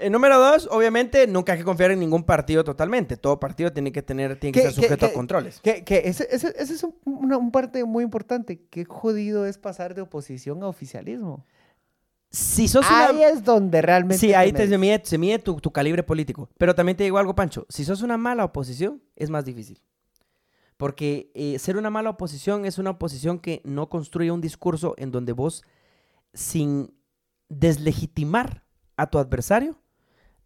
Eh, número dos, obviamente, nunca hay que confiar en ningún partido totalmente. Todo partido tiene que tener, tiene que ¿Qué- estar qué- sujeto a controles. Que, que ese, ese- ese es un, una- un parte muy importante. Qué jodido es pasar de oposición a oficialismo. Si sos Ahí una... es donde realmente. Sí, ahí te se mide, se mide tu, tu calibre político. Pero también te digo algo, Pancho. Si sos una mala oposición, es más difícil. Porque eh, ser una mala oposición es una oposición que no construye un discurso en donde vos, sin deslegitimar a tu adversario,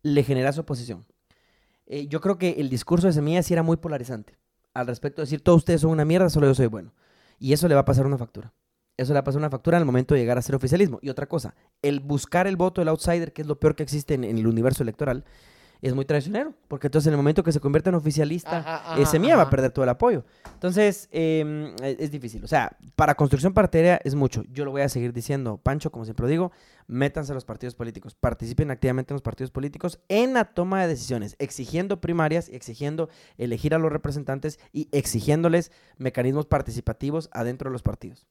le generas oposición. Eh, yo creo que el discurso de Semilla sí era muy polarizante. Al respecto de decir, todos ustedes son una mierda, solo yo soy bueno. Y eso le va a pasar una factura. Eso le va a pasar una factura al momento de llegar a ser oficialismo. Y otra cosa, el buscar el voto del outsider, que es lo peor que existe en el universo electoral, es muy traicionero. Porque entonces en el momento que se convierte en oficialista, Ajá, eh, ajá, Semilla va a ajá. perder todo el apoyo. Entonces, eh, es es difícil. O sea, para construcción partidaria es mucho. Yo lo voy a seguir diciendo, Pancho, como siempre lo digo, métanse a los partidos políticos, participen activamente en los partidos políticos en la toma de decisiones, exigiendo primarias, exigiendo elegir a los representantes y exigiéndoles mecanismos participativos adentro de los partidos.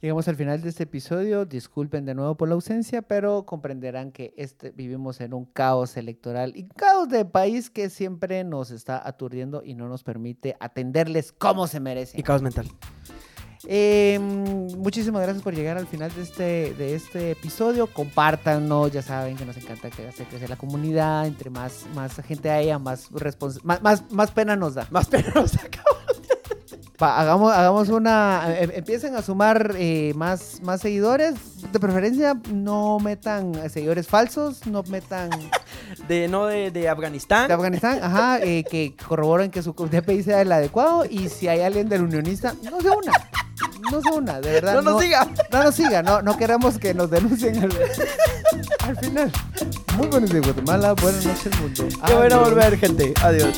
Llegamos al final de este episodio. Disculpen de nuevo por la ausencia, pero comprenderán que este, vivimos en un caos electoral y caos de país que siempre nos está aturdiendo y no nos permite atenderles como se merecen. Y caos mental. Eh, muchísimas gracias por llegar al final de este, de este episodio. Compártanos, ya saben que nos encanta que hacer crecer la comunidad. Entre más, más gente haya, más, más, más, más pena nos da. Más pena nos acaba. Pa- hagamos, hagamos una. em- empiecen a sumar eh, más, más seguidores. De preferencia, no metan eh, seguidores falsos, no metan <laughs> De, no de, de Afganistán. de Afganistán, ajá, eh, que corroboren que su DPI sea el adecuado. Y si hay alguien del unionista, no se una. No se una, de verdad. no nos diga. No nos siga, no, no queremos que nos denuncien al, <laughs> al final. Muy buenos de Guatemala, buenas noches, mundo. Qué bueno Adiós. volver, gente. Adiós.